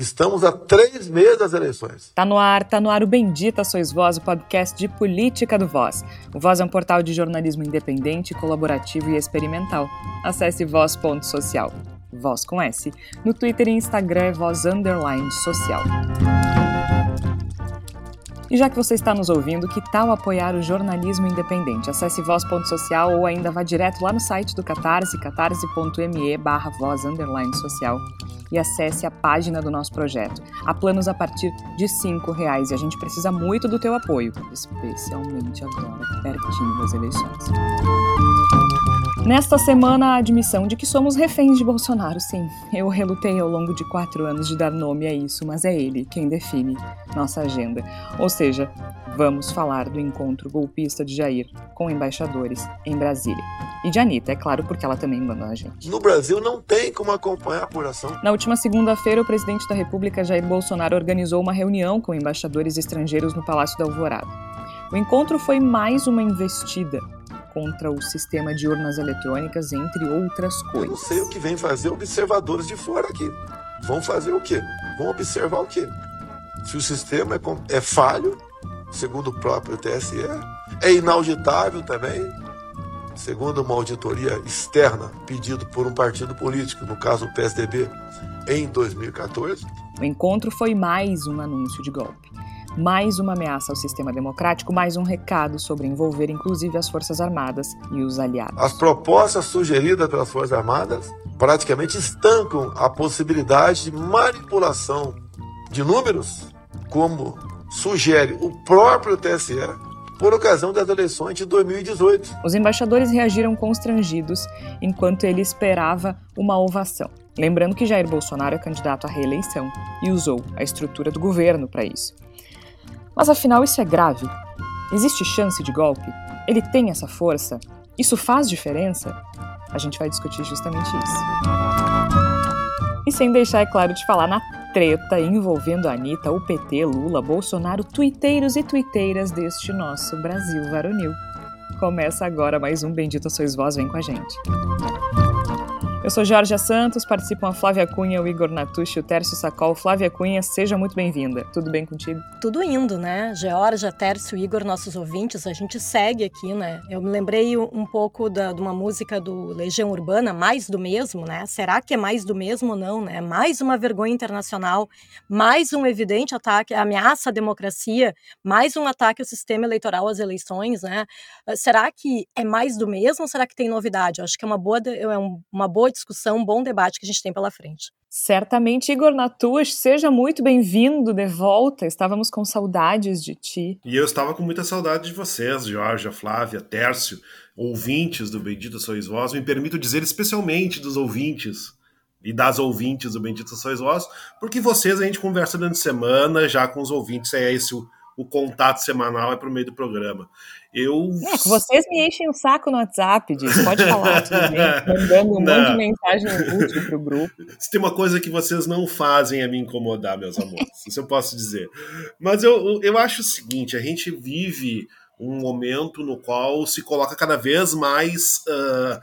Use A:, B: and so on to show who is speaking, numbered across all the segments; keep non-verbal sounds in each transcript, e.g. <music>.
A: Estamos a três meses das eleições.
B: Tá no ar, tá no ar o Bendita Sois Voz, o podcast de política do Voz. O Voz é um portal de jornalismo independente, colaborativo e experimental. Acesse voz.social. Voz com S. No Twitter e Instagram é voz underline social. E já que você está nos ouvindo, que tal apoiar o jornalismo independente? Acesse voz.social ou ainda vá direto lá no site do Catarse, catarse.me barra voz social e acesse a página do nosso projeto. Há planos a partir de R$ reais e a gente precisa muito do teu apoio, especialmente agora, pertinho das eleições. Nesta semana, a admissão de que somos reféns de Bolsonaro, sim. Eu relutei ao longo de quatro anos de dar nome a isso, mas é ele quem define nossa agenda. Ou seja, vamos falar do encontro golpista de Jair com embaixadores em Brasília. E de Anitta, é claro, porque ela também mandou a gente.
A: No Brasil não tem como acompanhar a apuração.
B: Na última segunda-feira, o presidente da República, Jair Bolsonaro, organizou uma reunião com embaixadores estrangeiros no Palácio da Alvorada. O encontro foi mais uma investida contra o sistema de urnas eletrônicas, entre outras coisas. Eu
A: não sei o que vem fazer observadores de fora aqui. Vão fazer o quê? Vão observar o quê? Se o sistema é, é falho, segundo o próprio TSE, é inauditável também, segundo uma auditoria externa pedido por um partido político, no caso o PSDB, em 2014.
B: O encontro foi mais um anúncio de golpe mais uma ameaça ao sistema democrático, mais um recado sobre envolver inclusive as Forças Armadas e os aliados.
A: As propostas sugeridas pelas Forças Armadas praticamente estancam a possibilidade de manipulação de números, como sugere o próprio TSE por ocasião das eleições de 2018.
B: Os embaixadores reagiram constrangidos enquanto ele esperava uma ovação. Lembrando que Jair Bolsonaro é candidato à reeleição e usou a estrutura do governo para isso. Mas afinal, isso é grave? Existe chance de golpe? Ele tem essa força? Isso faz diferença? A gente vai discutir justamente isso. E sem deixar, é claro, de falar na treta envolvendo Anitta, o PT, Lula, Bolsonaro, tuiteiros e tuiteiras deste nosso Brasil varonil. Começa agora mais um Bendito Sois Vós, vem com a gente. Eu sou Jorge Santos, participam a Flávia Cunha, o Igor Natucci, o Tércio Sacol. Flávia Cunha, seja muito bem-vinda. Tudo bem contigo?
C: Tudo indo, né? Georgia, Tércio, Igor, nossos ouvintes, a gente segue aqui, né? Eu me lembrei um pouco da, de uma música do Legião Urbana, Mais do Mesmo, né? Será que é mais do mesmo ou não, né? Mais uma vergonha internacional, mais um evidente ataque, ameaça à democracia, mais um ataque ao sistema eleitoral às eleições, né? Será que é mais do mesmo ou será que tem novidade? Eu acho que é uma boa, é uma boa discussão, um bom debate que a gente tem pela frente.
B: Certamente, Igor Natuas, seja muito bem-vindo de volta. Estávamos com saudades de ti.
D: E eu estava com muita saudade de vocês, Georgia, Flávia, Tércio, ouvintes do Bendito Sois Vós. Me permito dizer especialmente dos ouvintes e das ouvintes do Bendito Sois Vós, porque vocês a gente conversa durante a semana, já com os ouvintes, é esse o o contato semanal é por meio do programa. Eu...
B: É, vocês me enchem o saco no WhatsApp, disso. pode falar, tudo bem, <laughs> mandando um não. monte de mensagem útil para o grupo.
D: Se tem uma coisa que vocês não fazem é me incomodar, meus amores, isso eu posso dizer. Mas eu, eu acho o seguinte, a gente vive um momento no qual se coloca cada vez mais uh,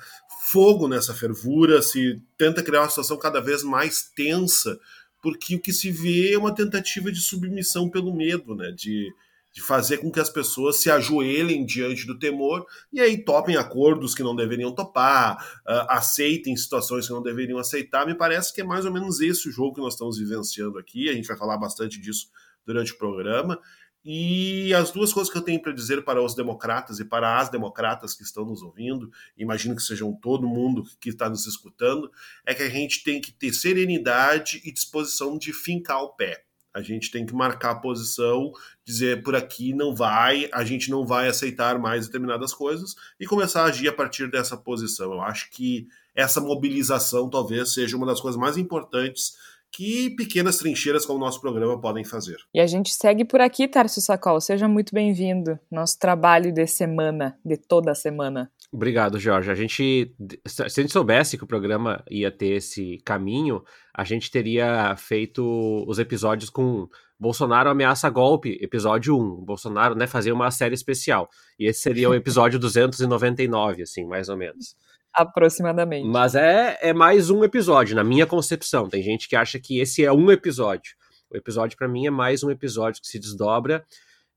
D: fogo nessa fervura, se tenta criar uma situação cada vez mais tensa, porque o que se vê é uma tentativa de submissão pelo medo, né? De, de fazer com que as pessoas se ajoelhem diante do temor e aí topem acordos que não deveriam topar, uh, aceitem situações que não deveriam aceitar. Me parece que é mais ou menos esse o jogo que nós estamos vivenciando aqui. A gente vai falar bastante disso durante o programa. E as duas coisas que eu tenho para dizer para os democratas e para as democratas que estão nos ouvindo, imagino que sejam todo mundo que está nos escutando, é que a gente tem que ter serenidade e disposição de fincar o pé. A gente tem que marcar a posição, dizer por aqui não vai, a gente não vai aceitar mais determinadas coisas e começar a agir a partir dessa posição. Eu acho que essa mobilização talvez seja uma das coisas mais importantes que pequenas trincheiras como o nosso programa podem fazer.
B: E a gente segue por aqui, Tarso Sacol. Seja muito bem-vindo. Nosso trabalho de semana, de toda a semana.
E: Obrigado, Jorge. A gente, se a gente soubesse que o programa ia ter esse caminho, a gente teria feito os episódios com Bolsonaro ameaça golpe, episódio 1. Bolsonaro, né, fazia uma série especial. E esse seria o episódio 299, assim, mais ou menos.
B: Aproximadamente.
E: Mas é, é mais um episódio, na minha concepção. Tem gente que acha que esse é um episódio. O episódio, para mim, é mais um episódio que se desdobra.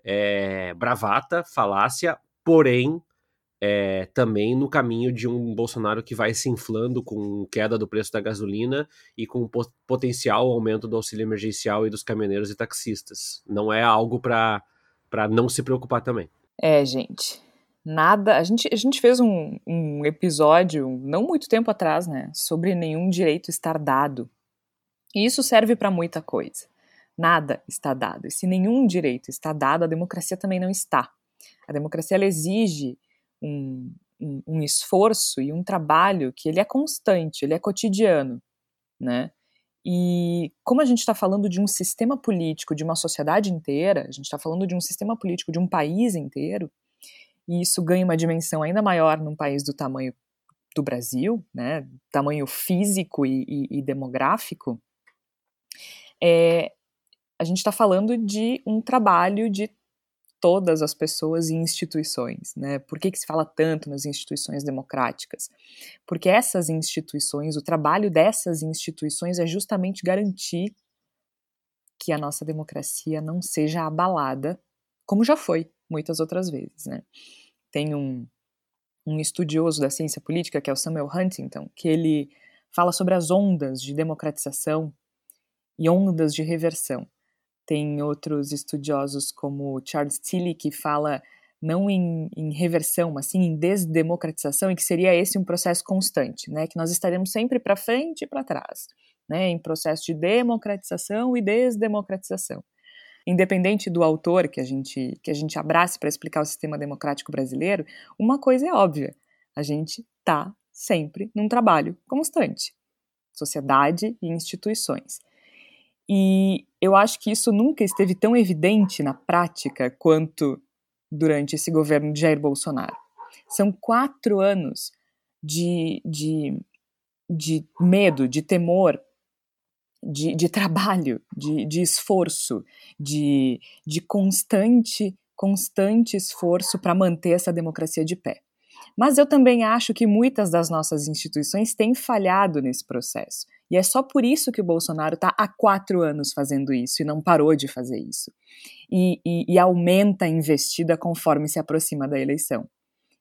E: É, bravata, falácia, porém é, também no caminho de um Bolsonaro que vai se inflando com queda do preço da gasolina e com potencial aumento do auxílio emergencial e dos caminhoneiros e taxistas. Não é algo para não se preocupar também.
B: É, gente. Nada. A gente, a gente fez um, um episódio, não muito tempo atrás, né, sobre nenhum direito estar dado. E isso serve para muita coisa. Nada está dado. E se nenhum direito está dado, a democracia também não está. A democracia ela exige um, um, esforço e um trabalho que ele é constante, ele é cotidiano, né? E como a gente está falando de um sistema político, de uma sociedade inteira, a gente está falando de um sistema político de um país inteiro, e isso ganha uma dimensão ainda maior num país do tamanho do Brasil, né, tamanho físico e, e, e demográfico, é, a gente está falando de um trabalho de todas as pessoas e instituições, né? Por que, que se fala tanto nas instituições democráticas? Porque essas instituições, o trabalho dessas instituições é justamente garantir que a nossa democracia não seja abalada, como já foi muitas outras vezes, né? Tem um, um estudioso da ciência política, que é o Samuel Huntington, que ele fala sobre as ondas de democratização e ondas de reversão. Tem outros estudiosos como Charles Tilly que fala não em, em, reversão, mas sim em desdemocratização, e que seria esse um processo constante, né? Que nós estaremos sempre para frente e para trás, né? Em processo de democratização e desdemocratização. Independente do autor que a gente que a gente abrace para explicar o sistema democrático brasileiro, uma coisa é óbvia: a gente está sempre num trabalho constante, sociedade e instituições. E eu acho que isso nunca esteve tão evidente na prática quanto durante esse governo de Jair Bolsonaro. São quatro anos de, de, de medo, de temor, de, de trabalho, de, de esforço, de, de constante, constante esforço para manter essa democracia de pé. Mas eu também acho que muitas das nossas instituições têm falhado nesse processo. E é só por isso que o Bolsonaro está há quatro anos fazendo isso e não parou de fazer isso. E, e, e aumenta a investida conforme se aproxima da eleição.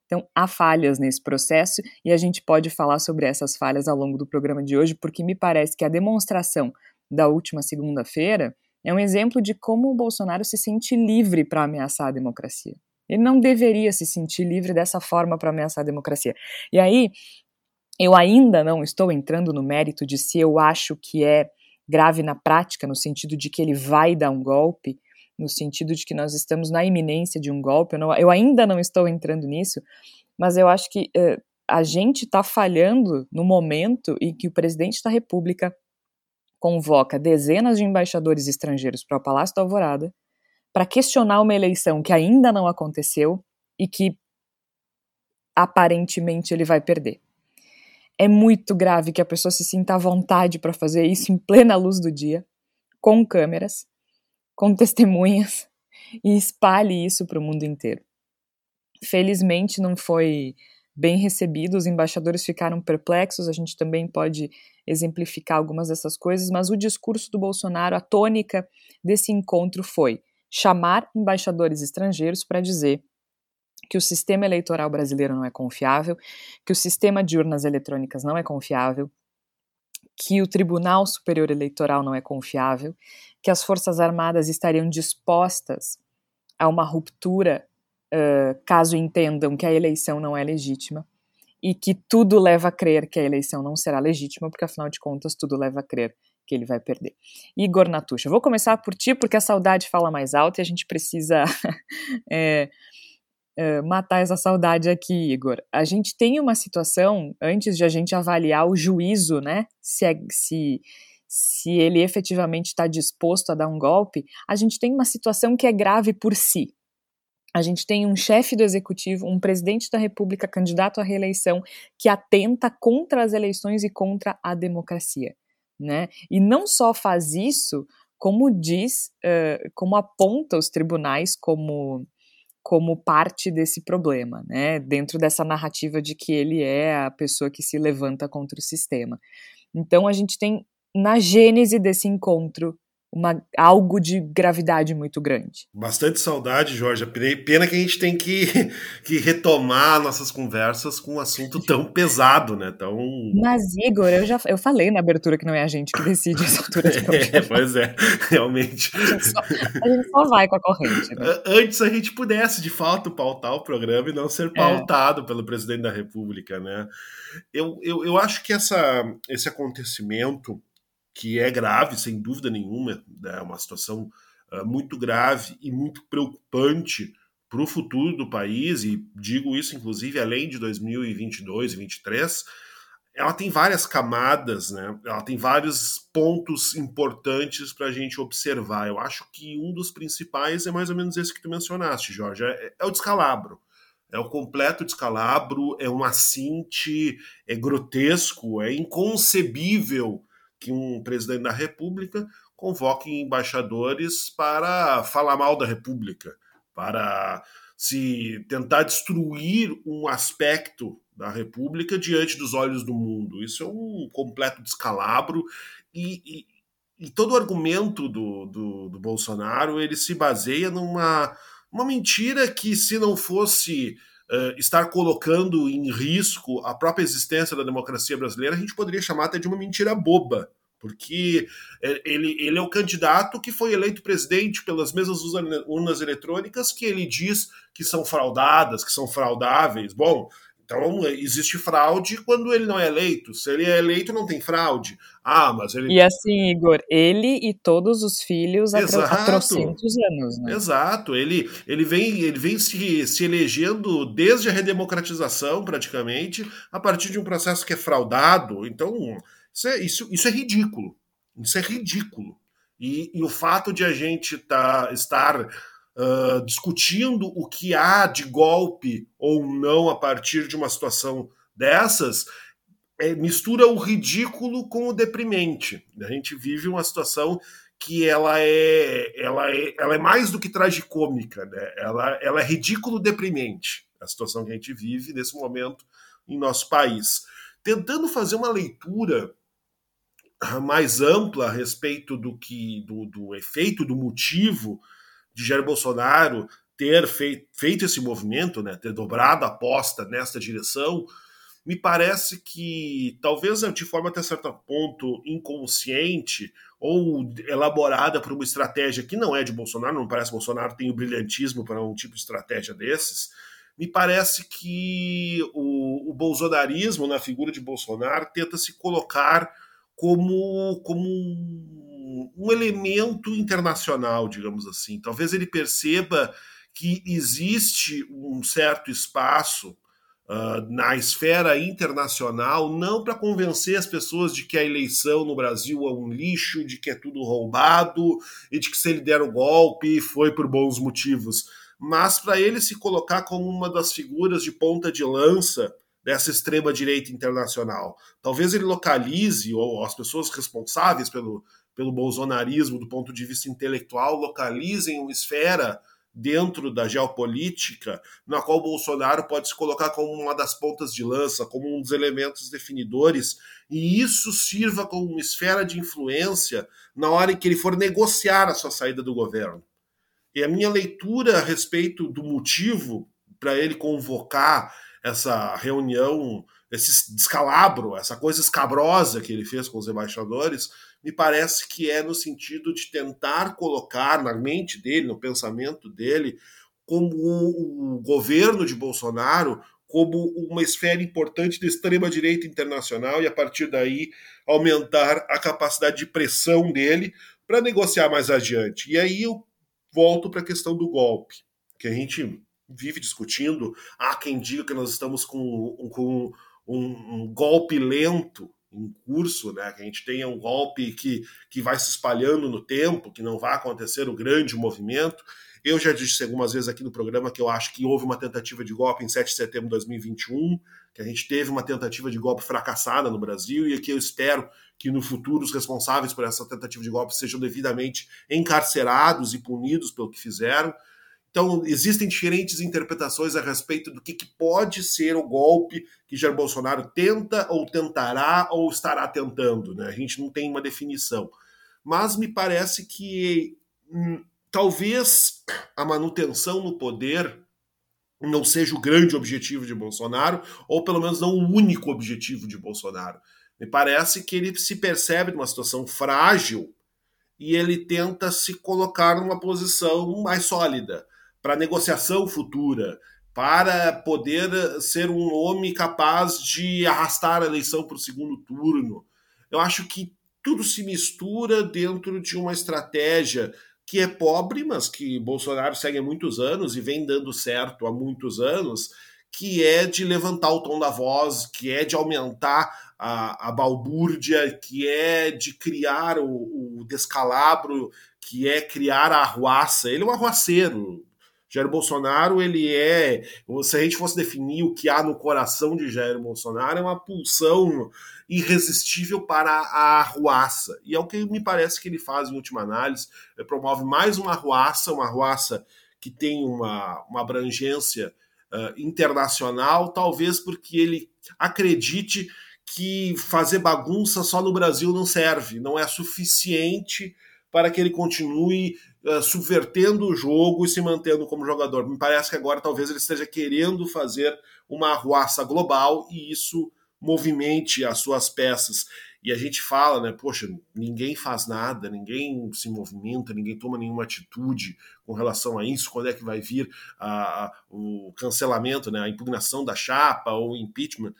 B: Então, há falhas nesse processo e a gente pode falar sobre essas falhas ao longo do programa de hoje, porque me parece que a demonstração da última segunda-feira é um exemplo de como o Bolsonaro se sente livre para ameaçar a democracia. Ele não deveria se sentir livre dessa forma para ameaçar a democracia. E aí, eu ainda não estou entrando no mérito de se eu acho que é grave na prática, no sentido de que ele vai dar um golpe, no sentido de que nós estamos na iminência de um golpe. Eu, não, eu ainda não estou entrando nisso, mas eu acho que uh, a gente está falhando no momento em que o presidente da República convoca dezenas de embaixadores estrangeiros para o Palácio da Alvorada para questionar uma eleição que ainda não aconteceu e que aparentemente ele vai perder. É muito grave que a pessoa se sinta à vontade para fazer isso em plena luz do dia, com câmeras, com <laughs> testemunhas e espalhe isso para o mundo inteiro. Felizmente não foi bem recebido, os embaixadores ficaram perplexos, a gente também pode exemplificar algumas dessas coisas, mas o discurso do Bolsonaro, a tônica desse encontro foi: chamar embaixadores estrangeiros para dizer que o sistema eleitoral brasileiro não é confiável, que o sistema de urnas eletrônicas não é confiável, que o Tribunal Superior Eleitoral não é confiável, que as Forças Armadas estariam dispostas a uma ruptura uh, caso entendam que a eleição não é legítima e que tudo leva a crer que a eleição não será legítima, porque afinal de contas tudo leva a crer que ele vai perder. Igor Natucha, vou começar por ti, porque a saudade fala mais alto e a gente precisa é, <laughs> matar essa saudade aqui, Igor. A gente tem uma situação, antes de a gente avaliar o juízo, né, se, é, se, se ele efetivamente está disposto a dar um golpe, a gente tem uma situação que é grave por si. A gente tem um chefe do executivo, um presidente da república candidato à reeleição que atenta contra as eleições e contra a democracia né? E não só faz isso, como diz, uh, como aponta os tribunais como como parte desse problema, né? Dentro dessa narrativa de que ele é a pessoa que se levanta contra o sistema. Então a gente tem na gênese desse encontro uma, algo de gravidade muito grande.
D: Bastante saudade, Jorge. Pena que a gente tem que, <laughs> que retomar nossas conversas com um assunto tão pesado, né? Tão...
B: Mas, Igor, eu já eu falei na abertura que não é a gente que decide essa altura de programa. <laughs>
D: É, pois é, realmente.
B: A gente, só, a gente só vai com a corrente. Né?
D: Antes a gente pudesse, de fato, pautar o programa e não ser é. pautado é. pelo presidente da República, né? Eu, eu, eu acho que essa, esse acontecimento que é grave, sem dúvida nenhuma, né, é uma situação uh, muito grave e muito preocupante para o futuro do país, e digo isso inclusive além de 2022 e 2023, ela tem várias camadas, né? ela tem vários pontos importantes para a gente observar. Eu acho que um dos principais é mais ou menos esse que tu mencionaste, Jorge, é, é o descalabro. É o completo descalabro, é um assinte, é grotesco, é inconcebível que um presidente da República convoque embaixadores para falar mal da República, para se tentar destruir um aspecto da República diante dos olhos do mundo. Isso é um completo descalabro e, e, e todo o argumento do, do, do, Bolsonaro ele se baseia numa uma mentira que se não fosse uh, estar colocando em risco a própria existência da democracia brasileira, a gente poderia chamar até de uma mentira boba, porque eh, ele, ele é o candidato que foi eleito presidente pelas mesmas urnas eletrônicas que ele diz que são fraudadas, que são fraudáveis. Bom, então existe fraude quando ele não é eleito. Se ele é eleito, não tem fraude. Ah, mas ele.
B: E assim, Igor, ele e todos os filhos há trocentos anos, né?
D: Exato. Ele, ele vem, ele vem se, se elegendo desde a redemocratização, praticamente, a partir de um processo que é fraudado. Então, isso é, isso, isso é ridículo. Isso é ridículo. E, e o fato de a gente tá, estar uh, discutindo o que há de golpe ou não a partir de uma situação dessas é, mistura o ridículo com o deprimente. A gente vive uma situação que ela é, ela é, ela é mais do que tragicômica, né? ela, ela é ridículo deprimente, a situação que a gente vive nesse momento em nosso país. Tentando fazer uma leitura mais ampla a respeito do que do, do efeito, do motivo de Jair Bolsonaro ter feito, feito esse movimento, né, ter dobrado a aposta nesta direção, me parece que talvez de forma até certo ponto inconsciente ou elaborada por uma estratégia que não é de Bolsonaro, não parece que Bolsonaro tem o brilhantismo para um tipo de estratégia desses, me parece que o, o bolsonarismo na figura de Bolsonaro tenta se colocar como, como um elemento internacional, digamos assim. Talvez ele perceba que existe um certo espaço uh, na esfera internacional, não para convencer as pessoas de que a eleição no Brasil é um lixo, de que é tudo roubado e de que se ele der o golpe foi por bons motivos, mas para ele se colocar como uma das figuras de ponta de lança dessa extrema direita internacional. Talvez ele localize ou as pessoas responsáveis pelo pelo bolsonarismo do ponto de vista intelectual localizem uma esfera dentro da geopolítica na qual Bolsonaro pode se colocar como uma das pontas de lança, como um dos elementos definidores, e isso sirva como uma esfera de influência na hora em que ele for negociar a sua saída do governo. E a minha leitura a respeito do motivo para ele convocar essa reunião, esse descalabro, essa coisa escabrosa que ele fez com os embaixadores, me parece que é no sentido de tentar colocar na mente dele, no pensamento dele, como o governo de Bolsonaro como uma esfera importante da extrema-direita internacional e, a partir daí, aumentar a capacidade de pressão dele para negociar mais adiante. E aí eu volto para a questão do golpe, que a gente vive discutindo. Há quem diga que nós estamos com, com um, um golpe lento em curso, né? Que a gente tenha um golpe que, que vai se espalhando no tempo, que não vai acontecer o grande movimento. Eu já disse algumas vezes aqui no programa que eu acho que houve uma tentativa de golpe em 7 de setembro de 2021, que a gente teve uma tentativa de golpe fracassada no Brasil e que eu espero que no futuro os responsáveis por essa tentativa de golpe sejam devidamente encarcerados e punidos pelo que fizeram. Então, existem diferentes interpretações a respeito do que, que, pode ser o golpe que Jair Bolsonaro tenta, ou tentará, ou estará tentando. Né? A gente não tem uma definição. Mas me parece que hum, talvez a manutenção no poder não seja o grande objetivo de Bolsonaro, ou pelo menos não o único objetivo de Bolsonaro. Me parece que ele se percebe numa situação frágil e ele tenta se colocar numa posição mais sólida para negociação futura, para poder ser um homem capaz de arrastar a eleição para o segundo turno. Eu acho que tudo se mistura dentro de uma estratégia que é pobre, mas que Bolsonaro segue há muitos anos e vem dando certo há muitos anos, que é de levantar o tom da voz, que é de aumentar a, a balbúrdia, que é de criar o, o descalabro, que é criar a arruaça. Ele é um arruaceiro, Jair Bolsonaro, ele é. Se a gente fosse definir o que há no coração de Jair Bolsonaro, é uma pulsão irresistível para a arruaça. E é o que me parece que ele faz em última análise. Ele promove mais uma arruaça, uma arruaça que tem uma, uma abrangência uh, internacional, talvez porque ele acredite que fazer bagunça só no Brasil não serve, não é suficiente para que ele continue uh, subvertendo o jogo e se mantendo como jogador. Me parece que agora talvez ele esteja querendo fazer uma arruaça global e isso movimente as suas peças. E a gente fala, né, poxa, ninguém faz nada, ninguém se movimenta, ninguém toma nenhuma atitude com relação a isso, quando é que vai vir a, a, o cancelamento, né, a impugnação da chapa ou impeachment.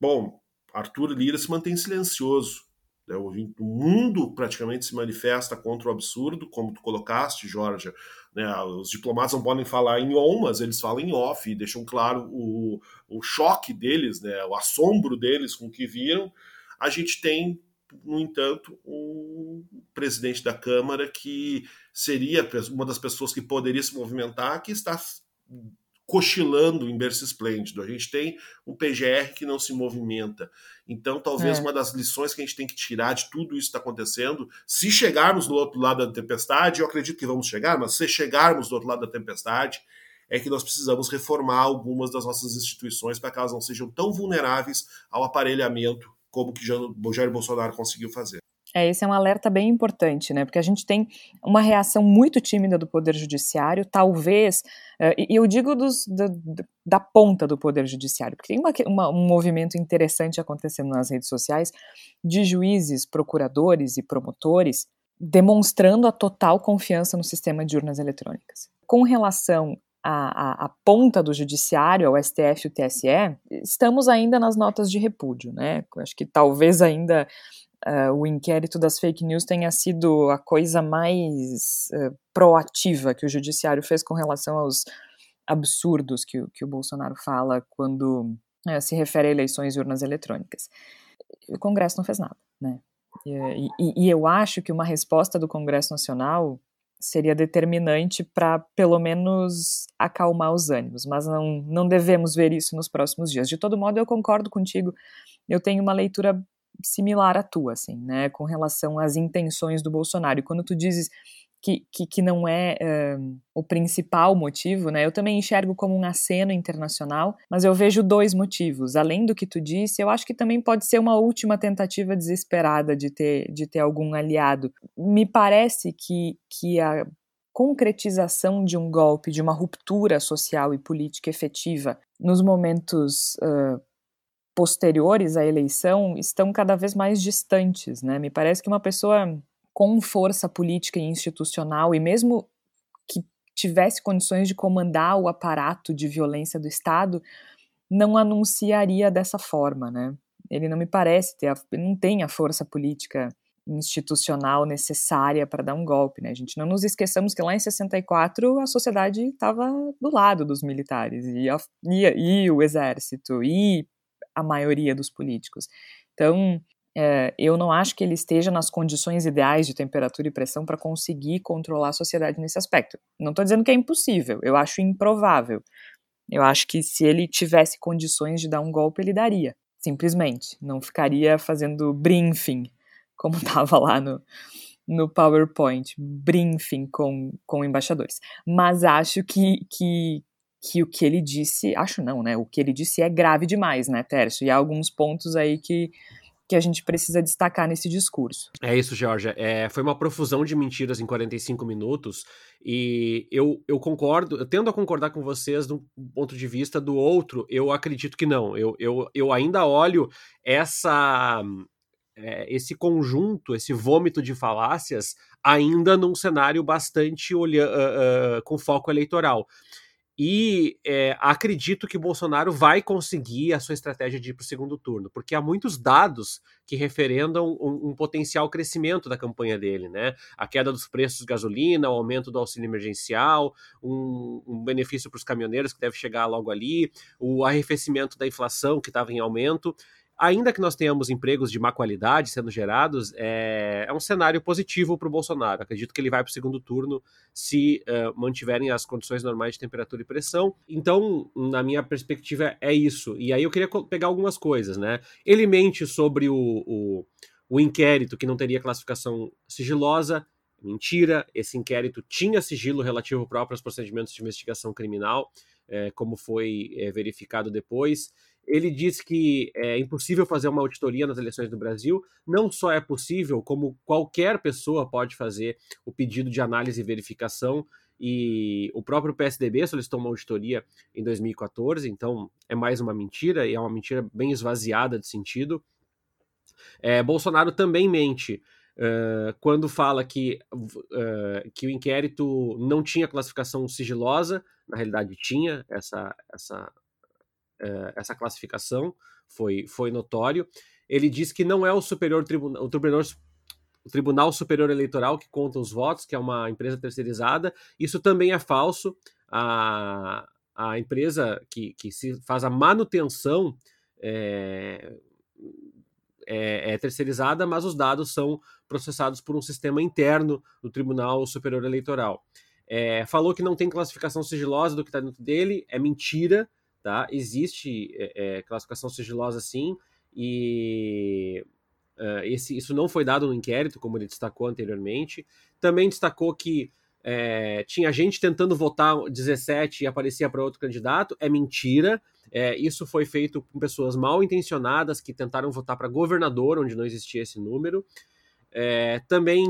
D: Bom, Arthur Lira se mantém silencioso. Né? O mundo praticamente se manifesta contra o absurdo, como tu colocaste, Jorge. Né? Os diplomatas não podem falar em on, mas eles falam em off e deixam claro o, o choque deles, né? o assombro deles com o que viram. A gente tem, no entanto, um presidente da Câmara que seria uma das pessoas que poderia se movimentar, que está cochilando em berço esplêndido. A gente tem um PGR que não se movimenta. Então, talvez é. uma das lições que a gente tem que tirar de tudo isso que está acontecendo, se chegarmos do outro lado da tempestade, eu acredito que vamos chegar, mas se chegarmos do outro lado da tempestade, é que nós precisamos reformar algumas das nossas instituições para que elas não sejam tão vulneráveis ao aparelhamento como que Jair Bolsonaro conseguiu fazer.
B: É, esse é um alerta bem importante, né? Porque a gente tem uma reação muito tímida do Poder Judiciário, talvez, uh, e eu digo dos, da, da, ponta do Poder Judiciário, porque tem uma, uma, um movimento interessante acontecendo nas redes sociais de juízes, procuradores e promotores demonstrando a total confiança no sistema de urnas eletrônicas. Com relação à ponta do Judiciário, ao STF e o TSE, estamos ainda nas notas de repúdio, né? Acho que talvez ainda uh, o inquérito das fake news tenha sido a coisa mais uh, proativa que o judiciário fez com relação aos absurdos que, que o Bolsonaro fala quando uh, se refere a eleições e urnas eletrônicas. O Congresso não fez nada, né? E, e, e eu acho que uma resposta do Congresso Nacional seria determinante para, pelo menos, acalmar os ânimos, mas não, não devemos ver isso nos próximos dias. De todo modo, eu concordo contigo, eu tenho uma leitura similar à tua, assim, né, com relação às intenções do Bolsonaro. E quando tu dizes que, que, que não é uh, o principal motivo, né, eu também enxergo como um aceno internacional, mas eu vejo dois motivos. Além do que tu disse, eu acho que também pode ser uma última tentativa desesperada de ter, de ter algum aliado. Me parece que, que a concretização de um golpe, de uma ruptura social e política efetiva nos momentos uh, posteriores à eleição estão cada vez mais distantes, né? Me parece que uma pessoa com força política e institucional e mesmo que tivesse condições de comandar o aparato de violência do Estado não anunciaria dessa forma, né? Ele não me parece ter, a, não tem a força política institucional necessária para dar um golpe, né? A gente não nos esqueçamos que lá em 64 a sociedade estava do lado dos militares e, a, e, e o exército e a maioria dos políticos. Então, é, eu não acho que ele esteja nas condições ideais de temperatura e pressão para conseguir controlar a sociedade nesse aspecto. Não estou dizendo que é impossível, eu acho improvável. Eu acho que se ele tivesse condições de dar um golpe, ele daria, simplesmente. Não ficaria fazendo briefing, como <laughs> estava lá no, no PowerPoint briefing com, com embaixadores. Mas acho que, que, que o que ele disse, acho não, né? O que ele disse é grave demais, né, Tércio? E há alguns pontos aí que, que a gente precisa destacar nesse discurso.
E: É isso, Georgia. É, foi uma profusão de mentiras em 45 minutos e eu, eu concordo, eu tendo a concordar com vocês do ponto de vista do outro, eu acredito que não. Eu, eu, eu ainda olho essa é, esse conjunto, esse vômito de falácias, ainda num cenário bastante olha, uh, uh, com foco eleitoral. E é, acredito que Bolsonaro vai conseguir a sua estratégia de ir para o segundo turno, porque há muitos dados que referendam um, um, potencial crescimento da campanha dele, né? A queda dos preços de gasolina, o aumento do auxílio emergencial, um, um benefício para os caminhoneiros que deve chegar logo ali, o arrefecimento da inflação que estava em aumento ainda que nós tenhamos empregos de má qualidade sendo gerados, é, é um cenário positivo para o Bolsonaro. Acredito que ele vai para o segundo turno se uh, mantiverem as condições normais de temperatura e pressão. Então, na minha perspectiva, é isso. E aí eu queria pegar algumas coisas, né? Ele mente sobre o, o, o inquérito que não teria classificação sigilosa. Mentira, esse inquérito tinha sigilo relativo próprio aos procedimentos de investigação criminal, é, como foi é, verificado depois. Ele diz que é impossível fazer uma auditoria nas eleições do Brasil. Não só é possível, como qualquer pessoa pode fazer o pedido de análise e verificação. E o próprio PSDB solicitou uma auditoria em 2014, então é mais uma mentira, e é uma mentira bem esvaziada de sentido. É, Bolsonaro também mente uh, quando fala que, uh, que o inquérito não tinha classificação sigilosa, na realidade tinha essa, essa uh, essa classificação, foi, foi notório. Ele diz que não é o superior tribunal, o tribunal, o Tribunal Superior Eleitoral que conta os votos, que é uma empresa terceirizada. Isso também é falso. A, a empresa que, que se faz a manutenção é, é, é, terceirizada, mas os dados são processados por um sistema interno do Tribunal Superior Eleitoral. É, falou que não tem classificação sigilosa do que está dentro dele, é mentira tá? Existe é, é, classificação sigilosa sim, e uh, esse, isso não foi dado no inquérito, como ele destacou anteriormente. Também destacou que é, tinha gente tentando votar 17 e aparecia para outro candidato. É mentira. É, isso foi feito com pessoas mal intencionadas que tentaram votar para governador, onde não existia esse número. É, também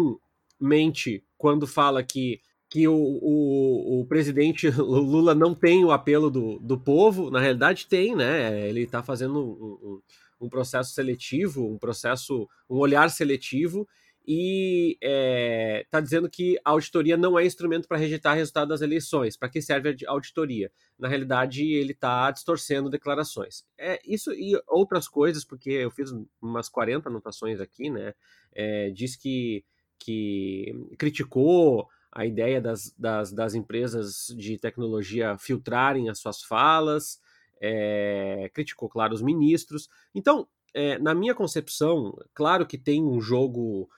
E: mente quando fala que que o, o, o, presidente <laughs> Lula não tem o apelo do, do povo, na realidade tem, né? Ele está fazendo um, um, um, processo seletivo, um processo, um olhar seletivo, e está é, tá dizendo que a auditoria não é instrumento para rejeitar o resultado das eleições. Para que serve a auditoria? Na realidade, ele está distorcendo declarações. É isso e outras coisas, porque eu fiz umas 40 anotações aqui, né? É, diz que, que criticou a ideia das, das, das empresas de tecnologia filtrarem as suas falas, é, criticou, claro, os ministros. Então, é, na minha concepção, claro que tem um jogo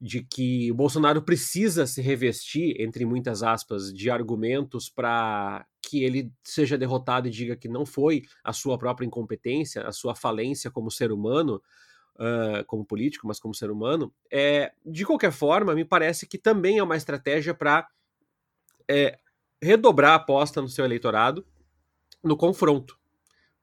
E: de que o Bolsonaro precisa se revestir, entre muitas aspas, de argumentos para que ele seja derrotado e diga que não foi a sua própria incompetência, a sua falência como ser humano, uh, como político, mas como ser humano, é, de qualquer forma, me parece que também é uma estratégia para é, redobrar a aposta no seu eleitorado no confronto,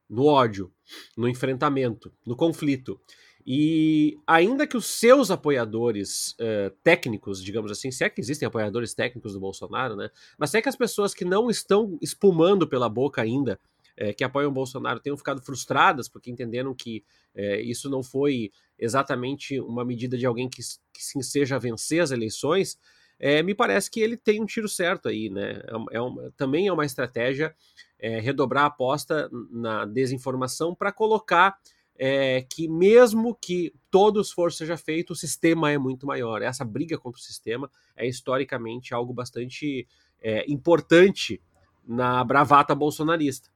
E: no ódio, no enfrentamento, no conflito. E ainda que os seus apoiadores uh, técnicos, digamos assim, se é que existem apoiadores técnicos do Bolsonaro, né? Mas se é que as pessoas que não estão espumando pela boca ainda é, que apoiam o Bolsonaro tenham ficado frustradas porque entenderam que é, isso não foi exatamente uma medida de alguém que, que sim seja vencer as eleições, é, me parece que ele tem um tiro certo aí, né? É, é uma, também é uma estratégia é, redobrar a aposta na desinformação para colocar é, que mesmo que todo esforço seja feito, o sistema é muito maior. Essa briga contra o sistema é historicamente algo bastante é, importante na bravata bolsonarista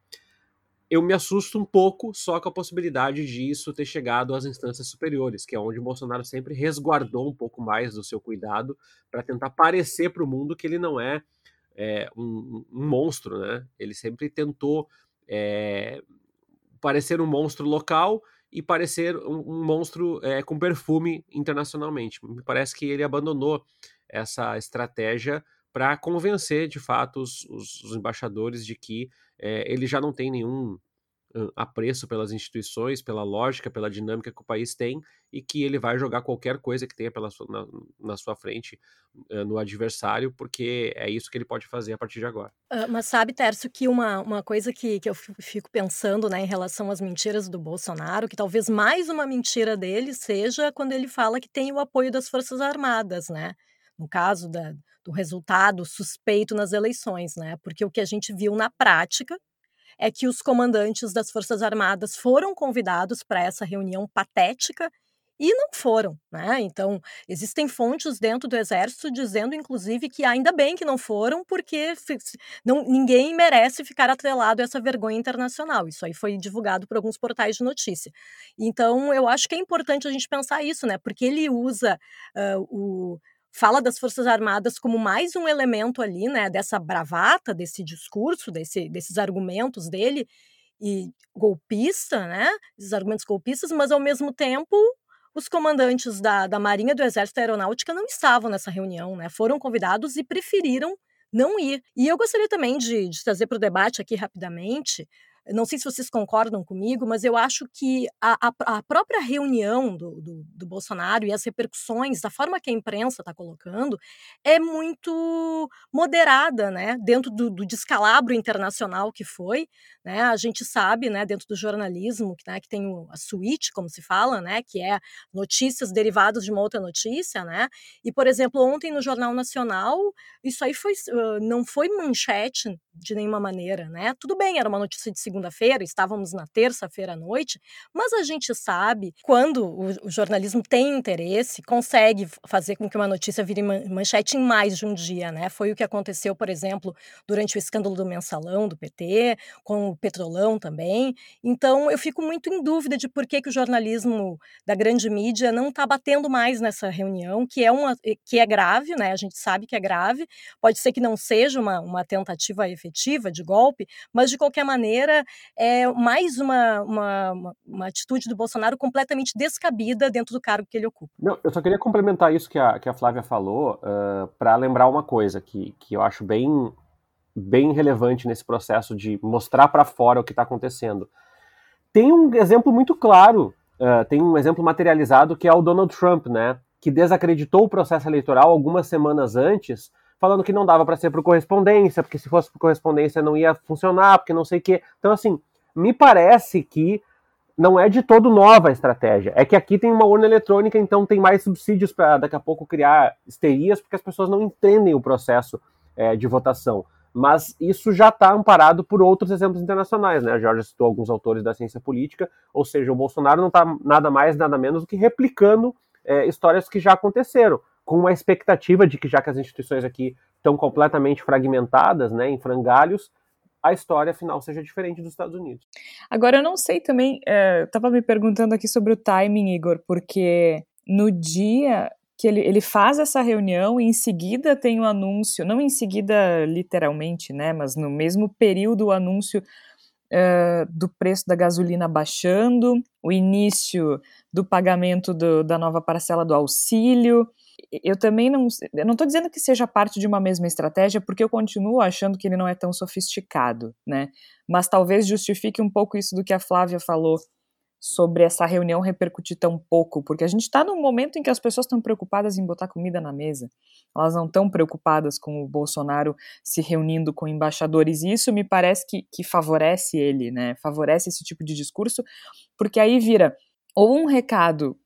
E: eu me assusto um pouco só com a possibilidade de isso ter chegado às instâncias superiores, que é onde Bolsonaro sempre resguardou um pouco mais do seu cuidado para tentar parecer para o mundo que ele não é, é um, um, monstro, né? Ele sempre tentou é, parecer um monstro local e parecer um, um monstro é, com perfume internacionalmente. Me parece que ele abandonou essa estratégia para convencer de fato os, os, embaixadores de que é, ele já não tem nenhum apreço pelas instituições, pela lógica, pela dinâmica que o país tem e que ele vai jogar qualquer coisa que tenha pela sua, na, na, sua frente no adversário, porque é isso que ele pode fazer a partir de agora.
C: Mas sabe, Tércio, que uma, uma coisa que, que eu fico pensando né, em relação às mentiras do Bolsonaro, que talvez mais uma mentira dele seja quando ele fala que tem o apoio das Forças Armadas, né? No caso da, do resultado suspeito nas eleições, né? Porque o que a gente viu na prática é que os comandantes das Forças Armadas foram convidados para essa reunião patética e não foram, né? Então, existem fontes dentro do exército dizendo, inclusive, que ainda bem que não foram, porque não, ninguém merece ficar atrelado a essa vergonha internacional. Isso aí foi divulgado por alguns portais de notícia. Então, eu acho que é importante a gente pensar isso, né? Porque ele usa uh, o fala das Forças Armadas como mais um elemento ali, né, dessa bravata, desse discurso, desse, desses argumentos dele, e golpista, né, esses argumentos golpistas, mas ao mesmo tempo os comandantes da, da Marinha do Exército da Aeronáutica não estavam nessa reunião, né, foram convidados e preferiram não ir. E eu gostaria também de, de trazer para o debate aqui rapidamente não sei se vocês concordam comigo, mas eu acho que a, a, a própria reunião do, do, do, Bolsonaro e as repercussões, da forma que a imprensa está colocando, é muito moderada, né? Dentro do, do, descalabro internacional que foi, né? A gente sabe, né? Dentro do jornalismo, né, que tem a suíte, como se fala, né? Que é notícias derivadas de uma outra notícia, né? E, por exemplo, ontem no Jornal Nacional, isso aí foi, não foi manchete de nenhuma maneira, né? Tudo bem, era uma notícia de segunda-feira, estávamos na terça-feira à noite, mas a gente sabe quando o, o, jornalismo tem interesse, consegue fazer com que uma notícia vire manchete em mais de um dia, né? Foi o que aconteceu, por exemplo, durante o escândalo do mensalão do PT, com o petrolão também. Então, eu fico muito em dúvida de por que, que o jornalismo da grande mídia não está batendo mais nessa reunião, que é uma que é grave, né? A gente sabe que é grave. Pode ser que não seja uma, uma tentativa efetiva de golpe, mas de qualquer maneira é mais uma, uma, uma, atitude do Bolsonaro completamente descabida dentro do cargo que ele ocupa.
E: Não, eu só queria complementar isso que a, que a Flávia falou, uh, para lembrar uma coisa que, que eu acho bem, bem relevante nesse processo de mostrar para fora o que está acontecendo. Tem um exemplo muito claro, uh, tem um exemplo materializado que é o Donald Trump, né? Que desacreditou o processo eleitoral algumas semanas antes falando que não dava para ser por correspondência, porque se fosse por correspondência não ia funcionar, porque não sei o quê. Então, assim, me parece que não é de todo nova a estratégia. É que aqui tem uma urna eletrônica, então tem mais subsídios para daqui a pouco criar histerias, porque as pessoas não entendem o processo é, de votação. Mas isso já está amparado por outros exemplos internacionais, né? A Jorge citou alguns autores da ciência política, ou seja, o Bolsonaro não está nada mais, nada menos do que replicando é, histórias que já aconteceram com uma expectativa de que, já que as instituições aqui estão completamente fragmentadas, né, em frangalhos, a história final seja diferente dos Estados Unidos.
B: Agora, eu não sei também, é, estava me perguntando aqui sobre o timing, Igor, porque no dia que ele, ele faz essa reunião e em seguida tem o um anúncio, não em seguida literalmente, né, mas no mesmo período o anúncio uh, do preço da gasolina baixando, o início do pagamento do, da nova parcela do auxílio, eu também não. Não estou dizendo que seja parte de uma mesma estratégia, porque eu continuo achando que ele não é tão sofisticado, né? Mas talvez justifique um pouco isso do que a Flávia falou sobre essa reunião repercutir tão pouco, porque a gente está num momento em que as pessoas estão preocupadas em botar comida na mesa. Elas não estão preocupadas com o Bolsonaro se reunindo com embaixadores, e isso me parece que, que favorece ele, né? Favorece esse tipo de discurso, porque aí vira ou um recado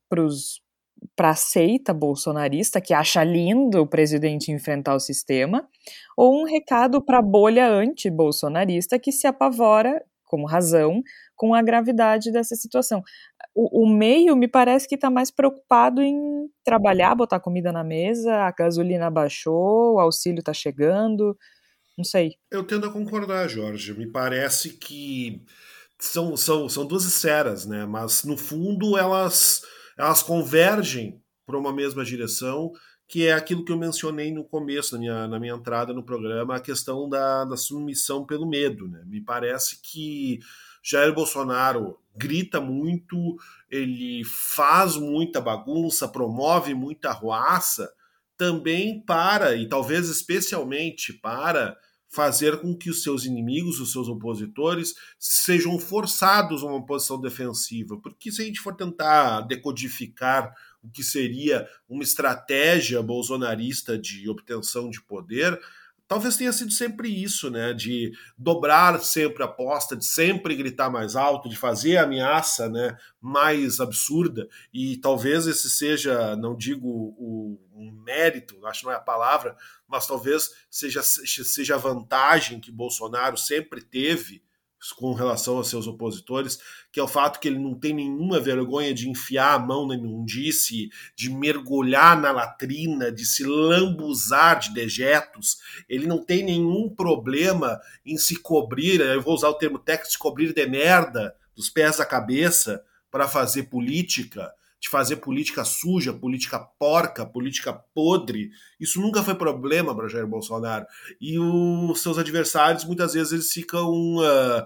B: para a seita bolsonarista que acha lindo o presidente enfrentar o sistema, ou um recado para a bolha anti-bolsonarista que se apavora, com razão, com a gravidade dessa situação. O, o meio me parece que está mais preocupado em trabalhar, botar comida na mesa, a gasolina baixou, o auxílio está chegando, não sei.
D: Eu tendo a concordar, Jorge. Me parece que são, são, são duas esferas, né? Mas no fundo elas elas convergem para uma mesma direção, que é aquilo que eu mencionei no começo, na minha, na minha entrada no programa, a questão da, da submissão pelo medo. Né? Me parece que Jair Bolsonaro, grita muito, ele faz muita bagunça, promove muita arruaça, também para, e talvez especialmente para, fazer com que os seus inimigos, os seus opositores, sejam forçados a uma posição defensiva. Porque se a gente for tentar decodificar o que seria uma estratégia bolsonarista de obtenção de poder, talvez tenha sido sempre isso, né? De dobrar sempre a aposta, de sempre gritar mais alto, de fazer a ameaça né, mais absurda. E talvez esse seja, não digo o, um mérito, acho que não é a palavra, mas talvez seja, seja a vantagem que Bolsonaro sempre teve com relação aos seus opositores, que é o fato que ele não tem nenhuma vergonha de enfiar a mão na imundície, de mergulhar na latrina, de se lambuzar de dejetos. Ele não tem nenhum problema em se cobrir, eu vou usar o termo técnico, se cobrir de merda dos pés à cabeça para fazer política de fazer política suja, política porca, política podre. Isso nunca foi problema para Jair Bolsonaro. E os seus adversários, muitas vezes, eles ficam uh,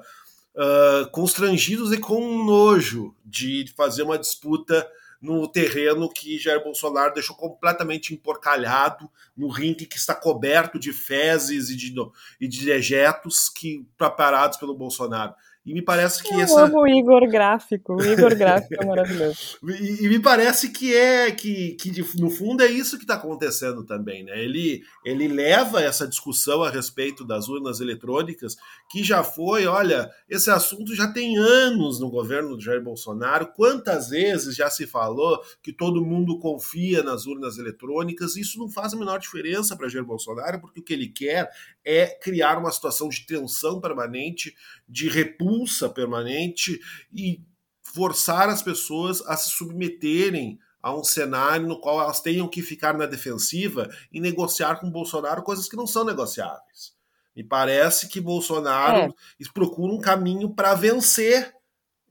D: uh, constrangidos e com nojo de fazer uma disputa no terreno que Jair Bolsonaro deixou completamente emporcalhado, no ringue que está coberto de fezes e de, e de dejetos que preparados pelo Bolsonaro. E me parece que
B: eu
D: essa.
B: amo o Igor gráfico. O Igor gráfico é maravilhoso. <laughs>
D: E, e, me parece que é que, que no fundo é isso que está acontecendo também, né? Ele, ele leva essa discussão a respeito das urnas eletrônicas, que já foi, olha, esse assunto já tem anos no governo do Jair Bolsonaro. Quantas vezes já se falou que todo mundo confia nas urnas eletrônicas? Isso não faz a menor diferença para Jair Bolsonaro, porque o que ele quer é criar uma situação de tensão permanente, de repulsa permanente e forçar as pessoas a se submeterem a um cenário no qual elas tenham que ficar na defensiva e negociar com Bolsonaro coisas que não são negociáveis. Me parece que Bolsonaro é. procura um caminho para vencer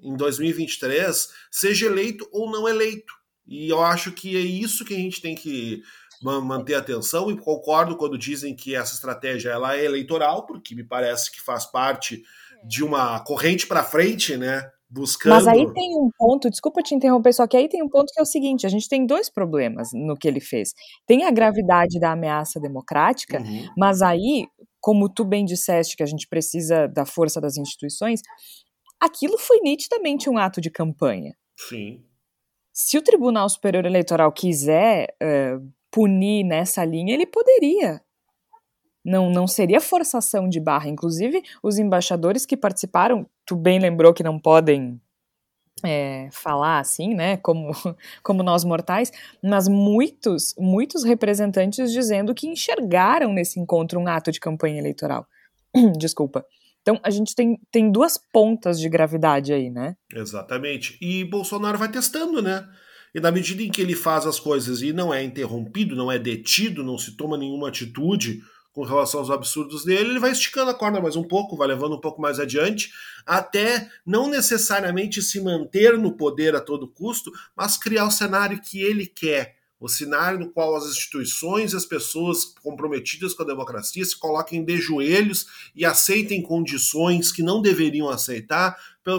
D: em 2023, seja eleito ou não eleito. E eu acho que é isso que a gente tem que manter atenção e concordo quando dizem que essa estratégia ela é eleitoral, porque me parece que faz parte de uma corrente para frente, né? Buscando...
B: Mas aí tem um ponto, desculpa te interromper, só que aí tem um ponto que é o seguinte: a gente tem dois problemas no que ele fez. Tem a gravidade da ameaça democrática, uhum. mas aí, como tu bem disseste, que a gente precisa da força das instituições, aquilo foi nitidamente um ato de campanha.
D: Sim.
B: Se o Tribunal Superior Eleitoral quiser uh, punir nessa linha, ele poderia. Não, não seria forçação de barra. Inclusive, os embaixadores que participaram, tu bem lembrou que não podem é, falar assim, né, como, <laughs> como nós mortais, mas muitos, muitos representantes dizendo que enxergaram nesse encontro um ato de campanha eleitoral. <clears throat> Desculpa. Então, a gente tem, tem duas pontas de gravidade aí, né?
D: Exatamente. E Bolsonaro vai testando, né? E na medida em que ele faz as coisas e não é interrompido, não é detido, não se toma nenhuma atitude com relação aos absurdos dele, ele vai esticando a corda mais um pouco, vai levando um pouco mais adiante, até não necessariamente se manter no poder a todo custo, mas criar o cenário que ele quer. O cenário no qual as instituições e as pessoas comprometidas com a democracia se coloquem de joelhos e aceitem condições que não deveriam aceitar,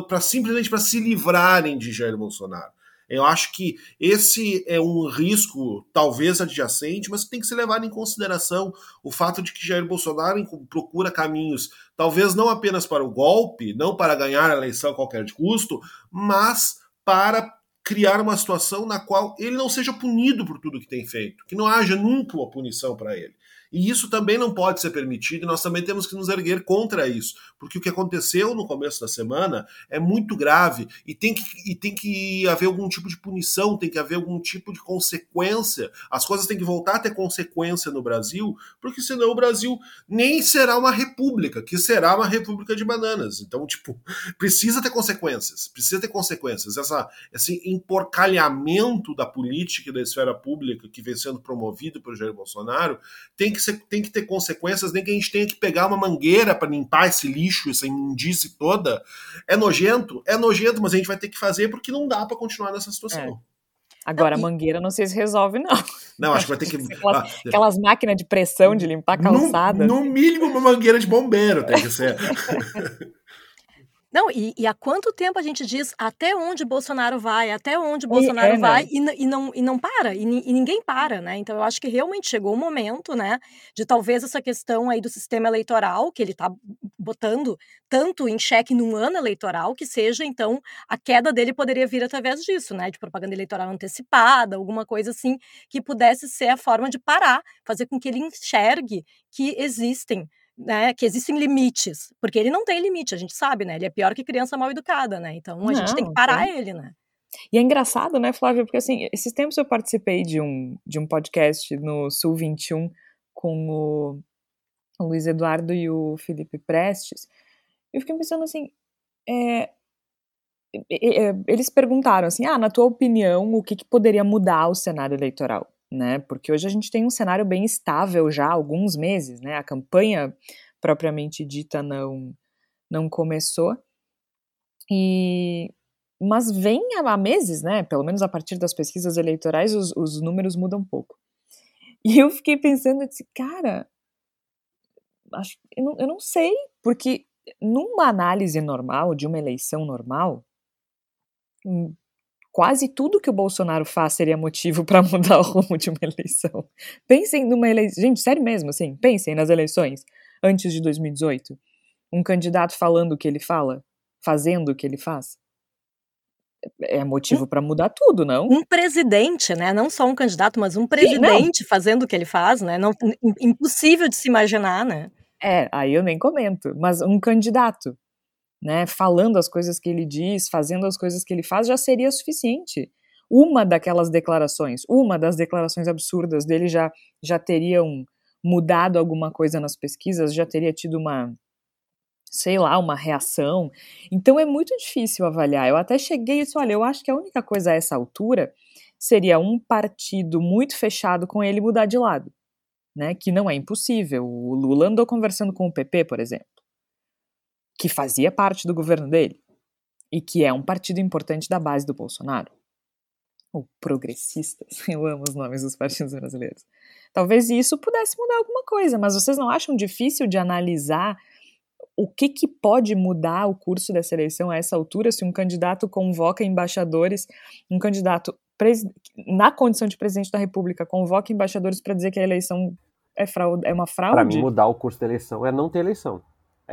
D: para simplesmente para se livrarem de Jair Bolsonaro. Eu acho que esse é um risco, talvez adjacente, mas tem que ser levado em consideração o fato de que Jair Bolsonaro procura caminhos, talvez não apenas para o golpe, não para ganhar a eleição a qualquer custo, mas para criar uma situação na qual ele não seja punido por tudo que tem feito, que não haja nunca uma punição para ele. E isso também não pode ser permitido, e nós também temos que nos erguer contra isso, porque o que aconteceu no começo da semana é muito grave e tem que, e tem que haver algum tipo de punição, tem que haver algum tipo de consequência. As coisas têm que voltar a ter consequência no Brasil, porque senão o Brasil nem será uma república, que será uma república de bananas. Então, tipo, precisa ter consequências, precisa ter consequências. Essa, esse emporcalhamento da política e da esfera pública que vem sendo promovido por Jair Bolsonaro tem que que, ser, tem que ter consequências, nem que a gente tenha que pegar uma mangueira para limpar esse lixo, essa imundície toda. É nojento? É nojento, mas a gente vai ter que fazer porque não dá para continuar nessa situação. É.
B: Agora, a mangueira não sei se resolve, não.
D: Não, acho que vai ter que. <laughs>
B: Aquelas, ah, aquelas máquinas de pressão de limpar calçada.
D: No, no mínimo, uma mangueira de bombeiro tem que ser. <laughs>
C: Não, e, e, há quanto tempo a gente diz até onde Bolsonaro vai, até onde Bolsonaro é, vai, e, e, não, e não para, e, e, ninguém para, né? Então eu acho que realmente chegou o momento, né, de talvez essa questão aí do sistema eleitoral, que ele está botando tanto em xeque num ano eleitoral, que seja, então, a queda dele poderia vir através disso, né? De propaganda eleitoral antecipada, alguma coisa assim, que pudesse ser a forma de parar, fazer com que ele enxergue que existem né, que existem limites, porque ele não tem limite, a gente sabe, né? Ele é pior que criança mal educada, né? Então a não, gente tem que parar tem. ele, né?
B: E é engraçado, né, Flávia? Porque assim, esses tempos eu participei de um, de um podcast no Sul 21 com o, o Luiz Eduardo e o Felipe Prestes. Eu fiquei pensando assim, é, eles perguntaram assim, ah, na tua opinião, o que, que poderia mudar o cenário eleitoral? Né? Porque hoje a gente tem um cenário bem estável já há alguns meses, né? A campanha propriamente dita não não começou. E mas vem há meses, né? Pelo menos a partir das pesquisas eleitorais, os, os números mudam um pouco. <laughs> E eu fiquei pensando, eu disse, cara, acho, eu, não, eu não sei, porque numa análise normal, de uma eleição normal, hum, quase tudo que o Bolsonaro faz seria motivo para <laughs> mudar o rumo de uma eleição. Pensem numa eleição. Gente, sério mesmo, assim, pensem nas eleições antes de 2018. Um candidato falando o que ele fala, fazendo o que ele faz. É motivo para mudar tudo, não?
C: Um presidente, né? Não só um candidato, mas um presidente Sim, fazendo o que ele faz, né? Não, impossível de se imaginar, né?
B: É, aí eu nem comento. Mas um candidato né, falando as coisas que ele diz, fazendo as coisas que ele faz, já seria suficiente. Uma daquelas declarações, uma das declarações absurdas dele já, já teriam mudado alguma coisa nas pesquisas, já teria tido uma, sei lá, uma reação. Então é muito difícil avaliar. Eu até cheguei e disse: olha, eu acho que a única coisa a essa altura seria um partido muito fechado com ele mudar de lado. Né, que não é impossível. O Lula andou conversando com o PP, por exemplo que fazia parte do governo dele e que é um partido importante da base do Bolsonaro. Ou progressistas, <laughs> eu amo os nomes dos partidos brasileiros. Talvez isso pudesse mudar alguma coisa, mas vocês não acham difícil de analisar o que, que pode mudar o curso dessa eleição a essa altura se um candidato convoca embaixadores, um candidato na condição de presidente da República convoca embaixadores para dizer que a eleição é, fraude, é uma fraude?
E: Para mim, mudar o curso da eleição é não ter eleição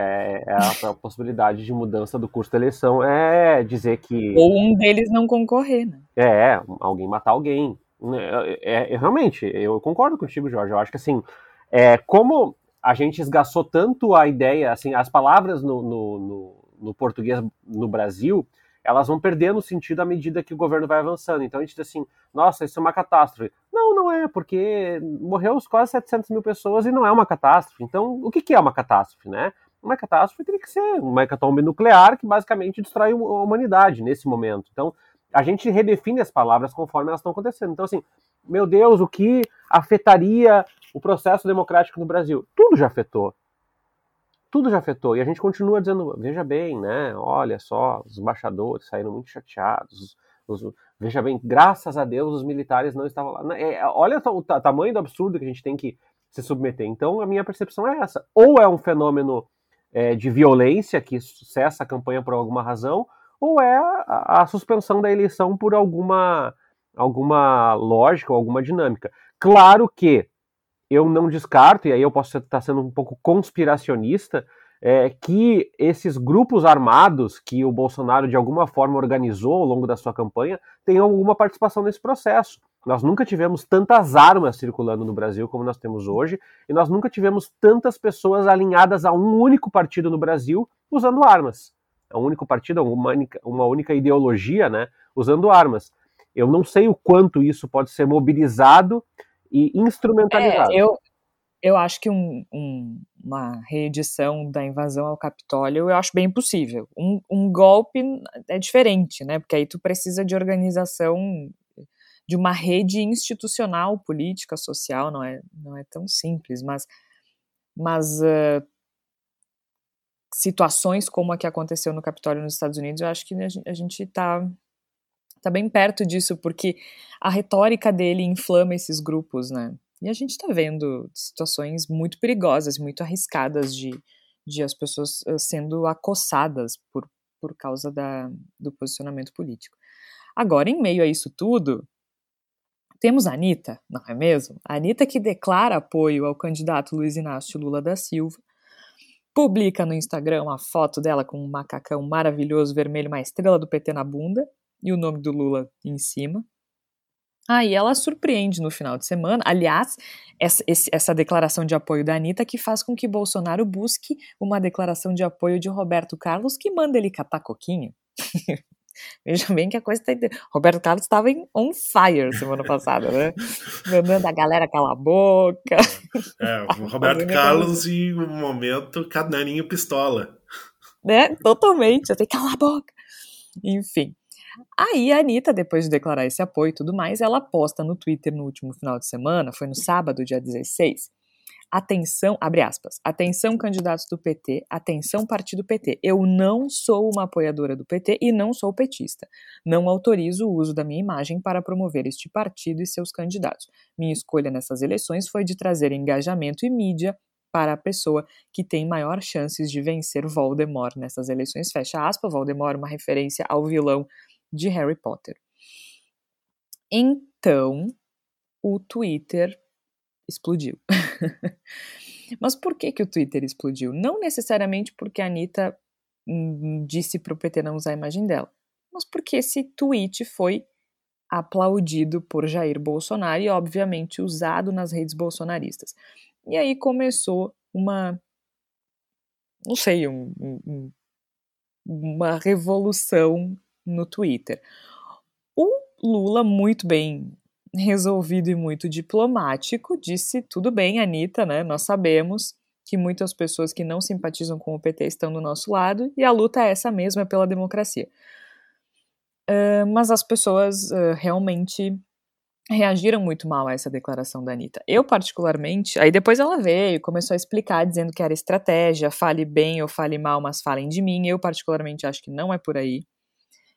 E: é, é a, a, possibilidade de mudança do curso da eleição é dizer que.
B: Ou um deles não concorrer, né?
E: É, alguém matar alguém. É, é, é, realmente, eu concordo contigo, Jorge. Eu acho que assim, é, como a gente esgaçou tanto a ideia, assim, as palavras no, no, no, no português no Brasil, elas vão perdendo sentido à medida que o governo vai avançando. Então a gente diz assim, nossa, isso é uma catástrofe. Não, não é, porque morreu quase 700 mil pessoas e não é uma catástrofe. Então, o que, que é uma catástrofe, né? Uma catástrofe teria que ser uma hecatombe nuclear que basicamente destrói a humanidade nesse momento. Então, a gente redefine as palavras conforme elas estão acontecendo. Então, assim, meu Deus, o que afetaria o processo democrático no Brasil? Tudo já afetou. Tudo já afetou. E a gente continua dizendo, veja bem, né? Olha só, os embaixadores saíram muito chateados. Os, veja bem, graças a Deus os militares não estavam lá. É, olha o, o tamanho do absurdo que a gente tem que se submeter. Então, a minha percepção é essa. Ou é um fenômeno é, de violência que cessa a campanha por alguma razão, ou é a, a suspensão da eleição por alguma, alguma lógica ou alguma dinâmica. Claro que eu não descarto, e aí eu posso estar sendo um pouco conspiracionista, é, que esses grupos armados que o Bolsonaro de alguma forma organizou ao longo da sua campanha tenham alguma participação nesse processo. Nós nunca tivemos tantas armas circulando no Brasil como nós temos hoje, e nós nunca tivemos tantas pessoas alinhadas a um único partido no Brasil usando armas. É um único partido, uma única, uma única ideologia, né, usando armas. Eu não sei o quanto isso pode ser mobilizado e instrumentalizado.
B: É, eu, eu acho que um, um, uma reedição da invasão ao Capitólio eu acho bem possível. Um, um golpe é diferente, né? Porque aí tu precisa de organização de uma rede institucional, política, social, não é, não é tão simples, mas, mas uh, situações como a que aconteceu no Capitólio nos Estados Unidos, eu acho que a gente está tá bem perto disso, porque a retórica dele inflama esses grupos, né? E a gente está vendo situações muito perigosas, muito arriscadas de, de as pessoas sendo acossadas por, por causa da, do posicionamento político. Agora, em meio a isso tudo, temos a Anitta, não é mesmo? A Anitta que declara apoio ao candidato Luiz Inácio Lula da Silva, publica no Instagram uma foto dela com um macacão maravilhoso vermelho, uma estrela do PT na bunda e o nome do Lula em cima. Aí ela surpreende no final de semana. Aliás, essa, essa, declaração de apoio da Anitta que faz com que Bolsonaro busque uma declaração de apoio de Roberto Carlos que manda ele catar coquinho. <laughs> <laughs> Veja bem que a coisa tá. Roberto Carlos estava em on fire semana passada, né? <laughs> Mandando a galera calar a boca.
D: É, o Roberto Carlos em um momento canarinho pistola.
B: Né? Totalmente. Eu tenho que calar a boca. Enfim. Aí a Anitta, depois de declarar esse apoio e tudo mais, ela posta no Twitter no último final de semana, foi no sábado, dia 16, Atenção, abre aspas, atenção candidatos do PT, atenção partido PT. Eu não sou uma apoiadora do PT e não sou petista. Não autorizo o uso da minha imagem para promover este partido e seus candidatos. Minha escolha nessas eleições foi de trazer engajamento e mídia para a pessoa que tem maior chances de vencer Voldemort nessas eleições. Fecha aspas, Voldemort, uma referência ao vilão de Harry Potter. Então, o Twitter explodiu. <laughs> Mas por que, que o Twitter explodiu? Não necessariamente porque a Anitta hum, disse para o PT não usar a imagem dela, mas porque esse tweet foi aplaudido por Jair Bolsonaro e, obviamente, usado nas redes bolsonaristas. E aí começou uma. Não sei, um, um, uma revolução no Twitter. O Lula, muito bem resolvido e muito diplomático, disse: tudo bem, Anitta, né? Nós sabemos que muitas pessoas que não simpatizam com o PT estão do nosso lado e a luta é essa mesma pela democracia. Uh, mas as pessoas uh, realmente reagiram muito mal a essa declaração da Anitta. Eu, particularmente, aí depois ela veio, começou a explicar, dizendo que era estratégia, fale bem ou fale mal, mas falem de mim. Eu, particularmente, acho que não é por aí.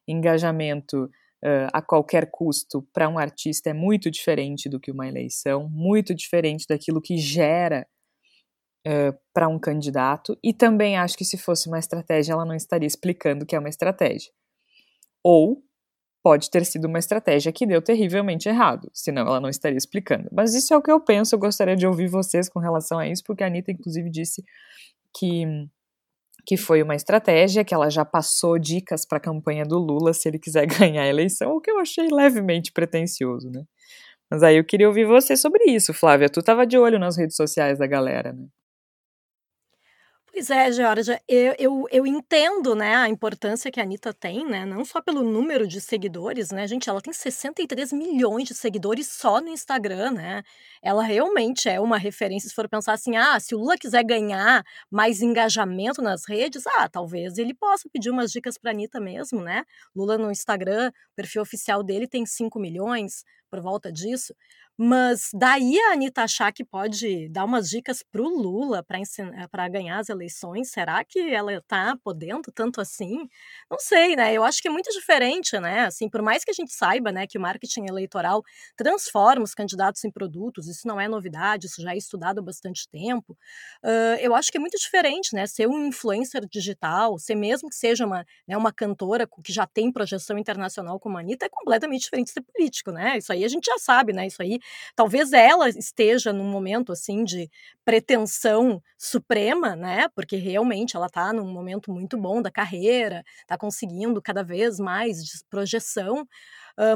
B: Engajamento uh, a qualquer custo para um artista é muito diferente do que uma eleição, muito diferente daquilo que gera uh, para um candidato, e também acho que se fosse uma estratégia, ela não estaria explicando que é uma estratégia. Ou pode ter sido uma estratégia que deu terrivelmente errado, senão ela não estaria explicando. Mas isso é o que eu penso, eu gostaria de ouvir vocês com relação a isso, porque a Anitta, inclusive, disse que que foi uma estratégia que ela já passou dicas para a campanha do Lula se ele quiser <laughs> ganhar a eleição, o que eu achei levemente pretensioso, né? Mas aí eu queria ouvir você sobre isso, Flávia. Tu estava de olho nas redes sociais da galera, né?
C: Pois é, Georgia, eu, eu, eu entendo, né, a importância que a Anitta tem, né, não só pelo número de seguidores, né, gente, ela tem 63 milhões de seguidores só no Instagram, né, ela realmente é uma referência, se for pensar assim, ah, se o Lula quiser ganhar mais engajamento nas redes, ah, talvez ele possa pedir umas dicas pra Anitta mesmo, né, Lula no Instagram, o perfil oficial dele tem 5 milhões, por volta disso, mas daí a Anitta achar que pode dar umas dicas para o Lula para ganhar as eleições, será que ela está podendo tanto assim? Não sei, né? Eu acho que é muito diferente, né? Assim, por mais que a gente saiba, né, que o marketing eleitoral transforma os candidatos em produtos, isso não é novidade, isso já é estudado há bastante tempo. Uh, eu acho que é muito diferente, né? Ser um influencer digital, ser mesmo que seja uma, né, uma cantora que já tem projeção internacional como a Anitta, é completamente diferente de ser político, né? Isso aí a gente já sabe, né? Isso aí Talvez ela esteja num momento assim de pretensão suprema, né? Porque realmente ela está num momento muito bom da carreira, está conseguindo cada vez mais projeção.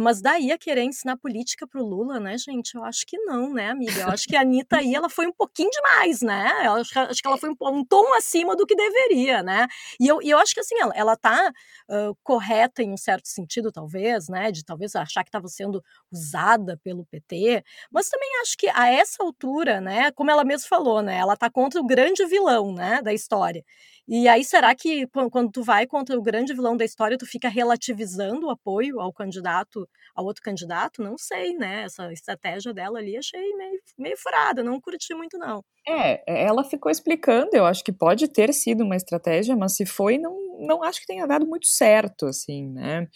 C: Mas daí a querer ensinar política pro Lula, né, gente? Eu acho que não, né, amiga? Eu acho que a Anitta aí, ela foi um pouquinho demais, né? Eu acho, acho que ela foi um, um, tom acima do que deveria, né? E eu, e eu acho que, assim, ela, ela tá uh, correta em um certo sentido, talvez, né? De talvez achar que estava sendo usada pelo PT, mas também acho que a essa altura, né, como ela mesma falou, né? Ela tá contra o grande vilão, né, da história. E aí, será que quando tu vai contra o grande vilão da história, tu fica relativizando o apoio ao candidato, ao outro candidato? Não sei, né? Essa estratégia dela ali achei meio, meio furada, não curti muito, não.
B: É, ela ficou explicando, eu acho que pode ter sido uma estratégia, mas se foi, não, não acho que tenha dado muito certo, assim, né?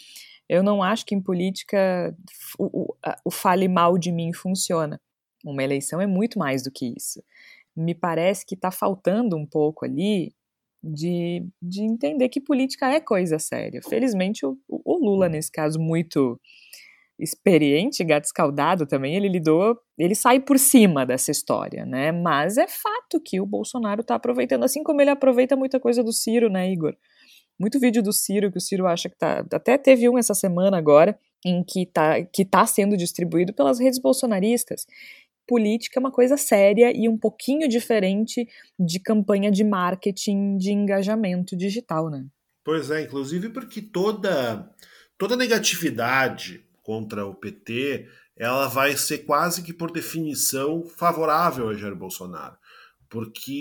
B: Eu não acho que em política o, o, o fale mal de mim funciona. Uma eleição é muito mais do que isso. Me parece que está faltando um pouco ali de, de entender que política é coisa séria. Felizmente, o, o Lula, nesse caso, muito experiente, gato escaldado também, ele lidou, ele sai por cima dessa história, né? Mas é fato que o Bolsonaro está aproveitando, assim como ele aproveita muita coisa do Ciro, né, Igor? Muito vídeo do Ciro, que o Ciro acha que tá. Até teve um essa semana agora, em que tá, que tá sendo distribuído pelas redes bolsonaristas. Política é uma coisa séria e um pouquinho diferente de campanha de marketing de engajamento digital, né?
D: Pois é, inclusive porque toda, toda negatividade contra o PT, ela vai ser quase que por definição favorável a Jair Bolsonaro. Porque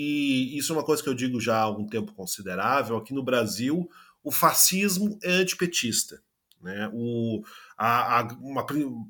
D: isso é uma coisa que eu digo já há algum tempo considerável. Aqui no Brasil, o fascismo é antipetista. Né? O, a, a, uma,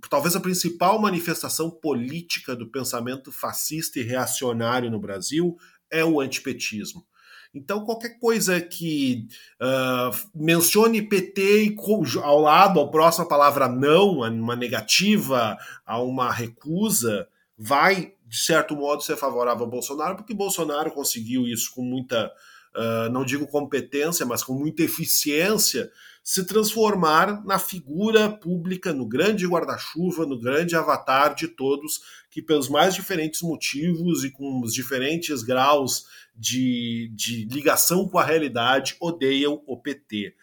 D: talvez a principal manifestação política do pensamento fascista e reacionário no Brasil é o antipetismo. Então, qualquer coisa que uh, mencione PT e ao lado, ao próximo, a palavra não, uma negativa, a uma recusa, vai, de certo modo, ser favorável ao Bolsonaro, porque Bolsonaro conseguiu isso com muita, uh, não digo competência, mas com muita eficiência, se transformar na figura pública, no grande guarda-chuva, no grande avatar de todos que, pelos mais diferentes motivos e com os diferentes graus de, de ligação com a realidade, odeiam o PT.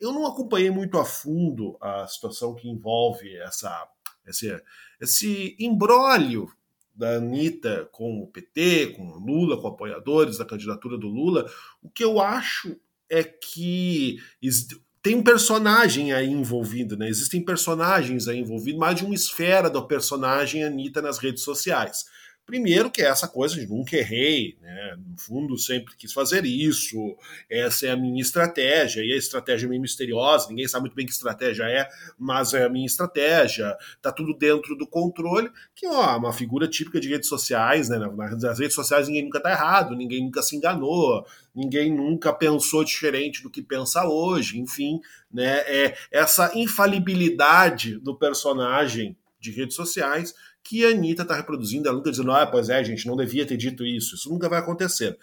D: Eu não acompanhei muito a fundo a situação que envolve essa, esse, esse imbróglio da Anitta com o PT, com o Lula, com apoiadores da candidatura do Lula. O que eu acho é que tem um personagem aí envolvido, né? Existem personagens aí envolvidos, mais de uma esfera do personagem Anitta nas redes sociais. Primeiro que é essa coisa de nunca errei, né? No fundo, sempre quis fazer isso. Essa é a minha estratégia, e a estratégia é meio misteriosa, ninguém sabe muito bem que estratégia é, mas é a minha estratégia. Tá tudo dentro do controle, que ó, uma figura típica de redes sociais, né? Nas redes sociais ninguém nunca tá errado, ninguém nunca se enganou, ninguém nunca pensou diferente do que pensa hoje, enfim, né? É essa infalibilidade do personagem de redes sociais que a Anitta está reproduzindo, ela nunca dizendo, ah, pois é, gente, não devia ter dito isso, isso nunca vai acontecer.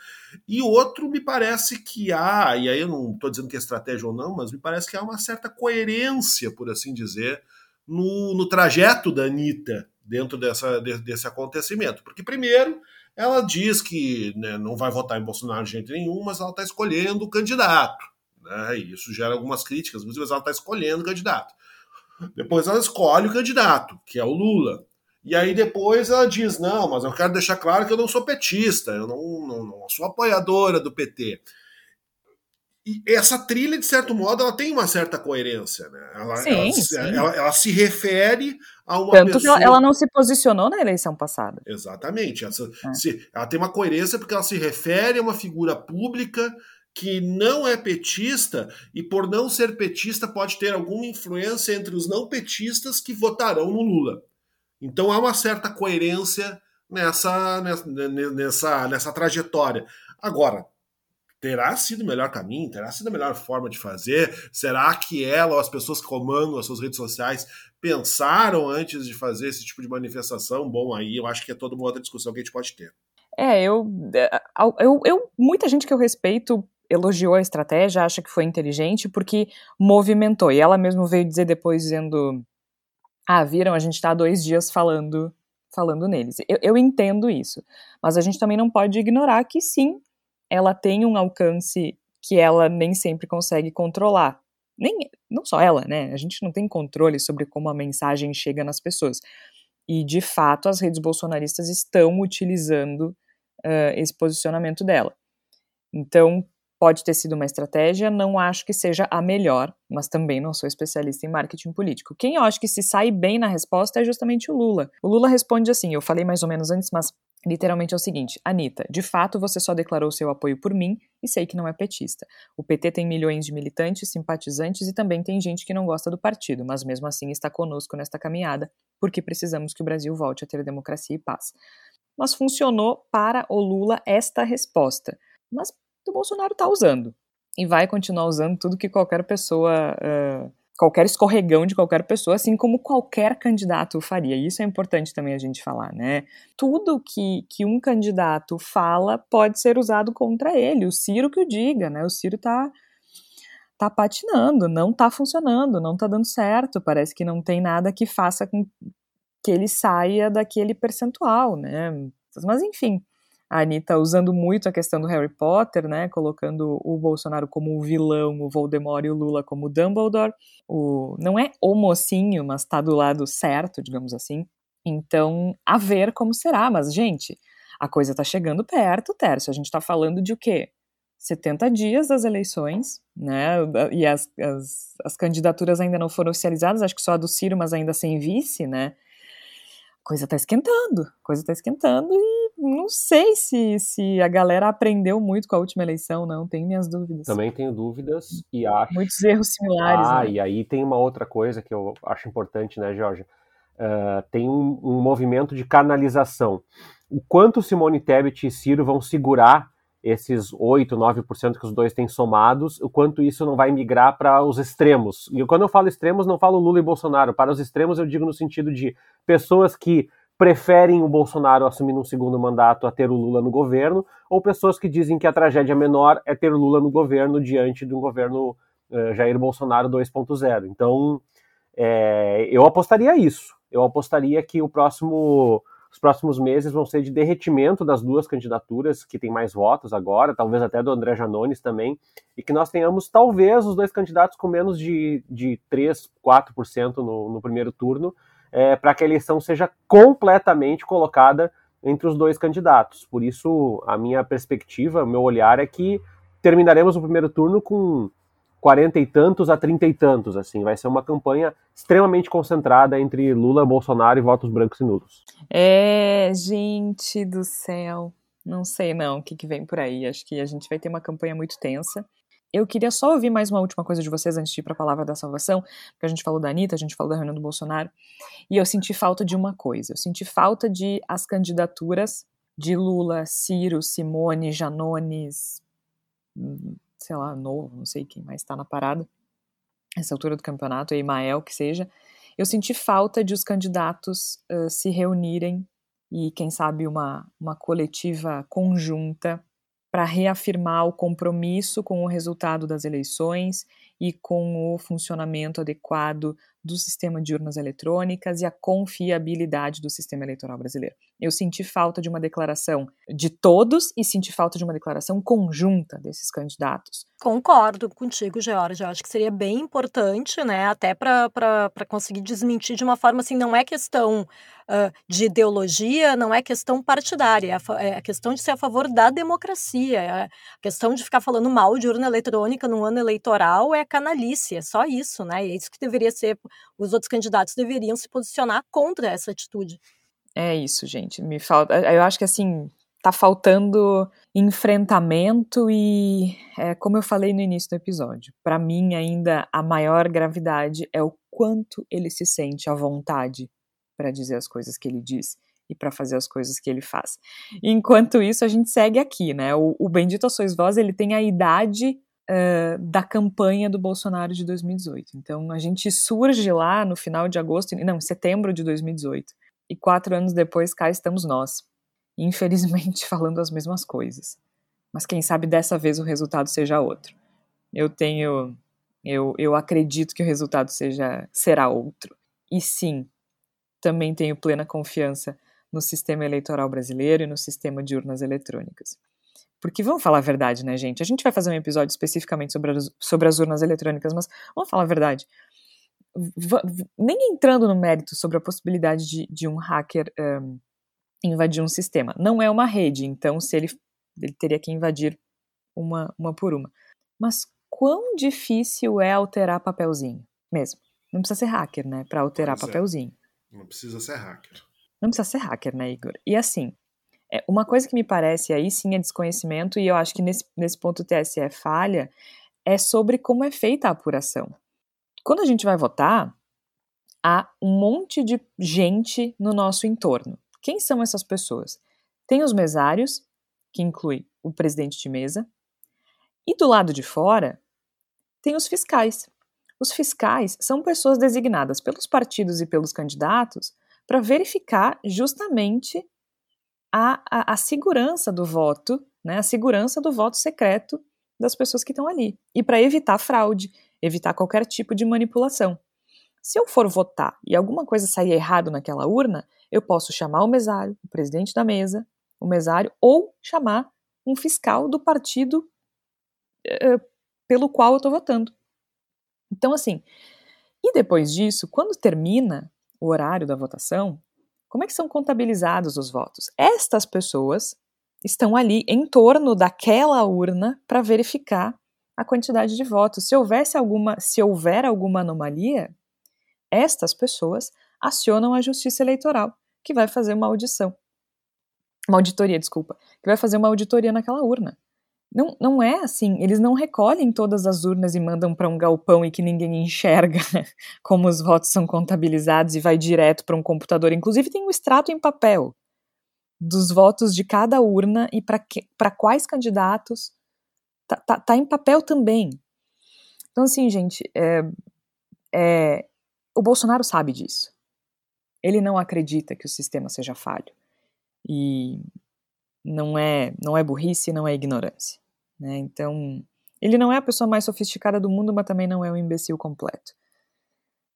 D: E outro, me parece que há, e aí eu não estou dizendo que é estratégia ou não, mas me parece que há uma certa coerência, por assim dizer, no, no trajeto da Anitta dentro dessa, de, desse acontecimento. Porque, primeiro, ela diz que né, não vai votar em Bolsonaro de jeito nenhum, mas ela está escolhendo o candidato. Né, e isso gera algumas críticas, mas ela está escolhendo o candidato. Depois ela escolhe o candidato, que é o Lula. E aí depois ela diz: não, mas eu quero deixar claro que eu não sou petista, eu não, não, não sou apoiadora do PT. E essa trilha, de certo modo, ela tem uma certa coerência, né? Ela,
B: sim,
D: ela,
B: sim.
D: Ela, ela, se refere a uma
B: Tanto
D: pessoa...
B: que ela, não se posicionou na eleição passada.
D: Exatamente. Essa, é. se, ela tem uma coerência porque ela se refere a uma figura pública que não é petista e, por não ser petista, pode ter alguma influência entre os não petistas que votarão no Lula. Então há uma certa coerência nessa, nessa, nessa, trajetória. Agora, terá sido o melhor caminho? Terá sido a melhor forma de fazer? Será que ela ou as pessoas que comandam as suas redes sociais pensaram antes de fazer esse tipo de manifestação? Bom, aí eu acho que é toda uma outra discussão que a gente pode ter.
B: É, eu, eu, eu muita gente que eu respeito elogiou a estratégia, acha que foi inteligente porque movimentou. E ela mesmo veio dizer depois dizendo ah, viram, a gente está há dois dias falando falando neles. Eu, eu entendo isso, mas a gente também não pode ignorar que sim, ela tem um alcance que ela nem sempre consegue controlar. Nem, não só ela, né? A gente não tem controle sobre como a mensagem chega nas pessoas. E, de fato, as redes bolsonaristas estão utilizando uh, esse posicionamento dela. Então, Pode ter sido uma estratégia, não acho que seja a melhor, mas também não sou especialista em marketing político. Quem eu acho que se sai bem na resposta é justamente o Lula. O Lula responde assim: eu falei mais ou menos antes, mas literalmente é o seguinte: Anitta, de fato você só declarou seu apoio por mim e sei que não é petista. O PT tem milhões de militantes, simpatizantes e também tem gente que não gosta do partido, mas mesmo assim está conosco nesta caminhada, porque precisamos que o Brasil volte a ter democracia e paz. Mas funcionou para o Lula esta resposta. Mas o Bolsonaro está usando. E vai continuar usando tudo que qualquer pessoa uh, qualquer escorregão de qualquer pessoa, assim como qualquer candidato faria. Isso é importante também a gente falar, né? Tudo que, que um candidato fala pode ser usado contra ele. O Ciro que o diga, né? O Ciro tá tá patinando, não tá funcionando, não tá dando certo. Parece que não tem nada que faça com que ele saia daquele percentual, né? Mas enfim, a Anitta usando muito a questão do Harry Potter, né, colocando o Bolsonaro como o vilão, o Voldemort e o Lula como o Dumbledore. O, não é o mocinho, mas está do lado certo, digamos assim. Então, a ver como será. Mas, gente, a coisa está chegando perto, Tércio. A gente está falando de o quê? 70 dias das eleições, né? E as, as, as candidaturas ainda não foram oficializadas, acho que só a do Ciro, mas ainda sem vice, né? coisa tá esquentando, coisa tá esquentando e não sei se, se a galera aprendeu muito com a última eleição, não, tenho minhas dúvidas.
E: Também tenho dúvidas e acho...
B: Muitos erros similares.
E: Ah,
B: né?
E: e aí tem uma outra coisa que eu acho importante, né, Jorge? Uh, tem um, um, movimento de canalização. O quanto Simone Tebet e Ciro vão segurar esses 8, 9% que os dois têm somados, o quanto isso não vai migrar para os extremos. E quando eu falo extremos, não falo Lula e Bolsonaro. Para os extremos, eu digo no sentido de pessoas que preferem o Bolsonaro assumindo um segundo mandato a ter o Lula no governo, ou pessoas que dizem que a tragédia menor é ter o Lula no governo diante de um governo uh, Jair Bolsonaro 2.0. Então, é, eu apostaria isso. Eu apostaria que o próximo os próximos meses vão ser de derretimento das duas candidaturas que têm mais votos agora, talvez até do André Janones também, e que nós tenhamos talvez os dois candidatos com menos de, de 3, 4% no, no primeiro turno, é, para que a eleição seja completamente colocada entre os dois candidatos. Por isso, a minha perspectiva, o meu olhar é que terminaremos o primeiro turno com quarenta e tantos a trinta e tantos, assim, vai ser uma campanha extremamente concentrada entre Lula, Bolsonaro e votos brancos e nulos.
B: É, gente do céu, não sei não o que, que vem por aí, acho que a gente vai ter uma campanha muito tensa. Eu queria só ouvir mais uma última coisa de vocês antes de ir para a palavra da salvação, porque a gente falou da Anitta, a gente falou da reunião do Bolsonaro, e eu senti falta de uma coisa, eu senti falta de as candidaturas de Lula, Ciro, Simone, Janones, sei lá, novo, não sei quem mais está na parada, essa altura do campeonato, é Imael, que seja, eu senti falta de os candidatos uh, se reunirem e, quem sabe, uma, uma coletiva conjunta para reafirmar o compromisso com o resultado das eleições e com o funcionamento adequado do sistema de urnas eletrônicas e a confiabilidade do sistema eleitoral brasileiro. Eu senti falta de uma declaração de todos e senti falta de uma declaração conjunta desses candidatos.
C: Concordo contigo, Georgia. Eu acho que seria bem importante, né, até para conseguir desmentir de uma forma assim, não é questão uh, de ideologia, não é questão partidária, é a, é a, questão de ser a favor da democracia. É a questão de ficar falando mal de urna eletrônica no ano eleitoral é canalice, é só isso, né? É isso que deveria ser, os outros candidatos deveriam se posicionar contra essa atitude.
B: É isso, gente. Me falta. Eu acho que assim tá faltando enfrentamento e, é, como eu falei no início do episódio, para mim ainda a maior gravidade é o quanto ele se sente à vontade para dizer as coisas que ele diz e para fazer as coisas que ele faz. Enquanto isso, a gente segue aqui, né? O, o Bendito Sois Vós, ele tem a idade uh, da campanha do Bolsonaro de 2018. Então, a gente surge lá no final de agosto, não, setembro de 2018 e quatro anos depois cá estamos nós, infelizmente <laughs> falando as mesmas coisas. Mas quem sabe dessa vez o resultado seja outro. Eu tenho, eu, eu acredito que o resultado seja será outro. E sim, também tenho plena confiança no sistema eleitoral brasileiro e no sistema de urnas eletrônicas. Porque vamos falar a verdade, né, gente? A gente vai fazer um episódio especificamente sobre as, sobre as urnas eletrônicas, mas vamos falar a verdade nem entrando no mérito sobre a possibilidade de, de um hacker um, invadir um sistema. Não é uma rede, então se ele, ele teria que invadir uma, uma por uma. Mas quão difícil é alterar papelzinho? Mesmo. Não precisa ser hacker, né? Para alterar pois é. papelzinho.
D: É. Não precisa ser hacker.
B: Não precisa ser hacker, né, Igor? E assim, é, uma coisa que me parece aí sim é desconhecimento, e eu acho que nesse, nesse ponto o TSE falha, é sobre como é feita a apuração. Quando a gente vai votar, há um monte de gente no nosso entorno. Quem são essas pessoas? Tem os mesários, que inclui o presidente de mesa, e do lado de fora tem os fiscais. Os fiscais são pessoas designadas pelos partidos e pelos candidatos para verificar justamente a, a, a, segurança do voto, né, a segurança do voto secreto das pessoas que estão ali. E para evitar fraude, evitar qualquer tipo de manipulação. Se eu for votar e alguma coisa sair errado naquela urna, eu posso chamar o mesário, o presidente da mesa, o mesário, ou chamar um fiscal do partido uh, pelo qual eu estou votando. Então, assim, e depois disso, quando termina o horário da votação, como é que são contabilizados os votos? Estas pessoas estão ali em torno daquela urna para verificar a quantidade de votos. Se houvesse alguma, se houver alguma anomalia, estas pessoas acionam a Justiça Eleitoral, que vai fazer uma audição. Uma auditoria, desculpa, que vai fazer uma auditoria naquela urna. Não, não é assim, eles não recolhem todas as urnas e mandam para um galpão e que ninguém enxerga <laughs> como os votos são contabilizados e vai direto para um computador. Inclusive, tem um extrato em papel dos votos de cada urna e para quais candidatos. Tá, tá, tá, em papel também. Então, assim, gente, é, é, o Bolsonaro sabe disso. Ele não acredita que o sistema seja falho. E não é, não é burrice, não é ignorância. Né? Então, ele não é a pessoa mais sofisticada do mundo, mas também não é um imbecil completo.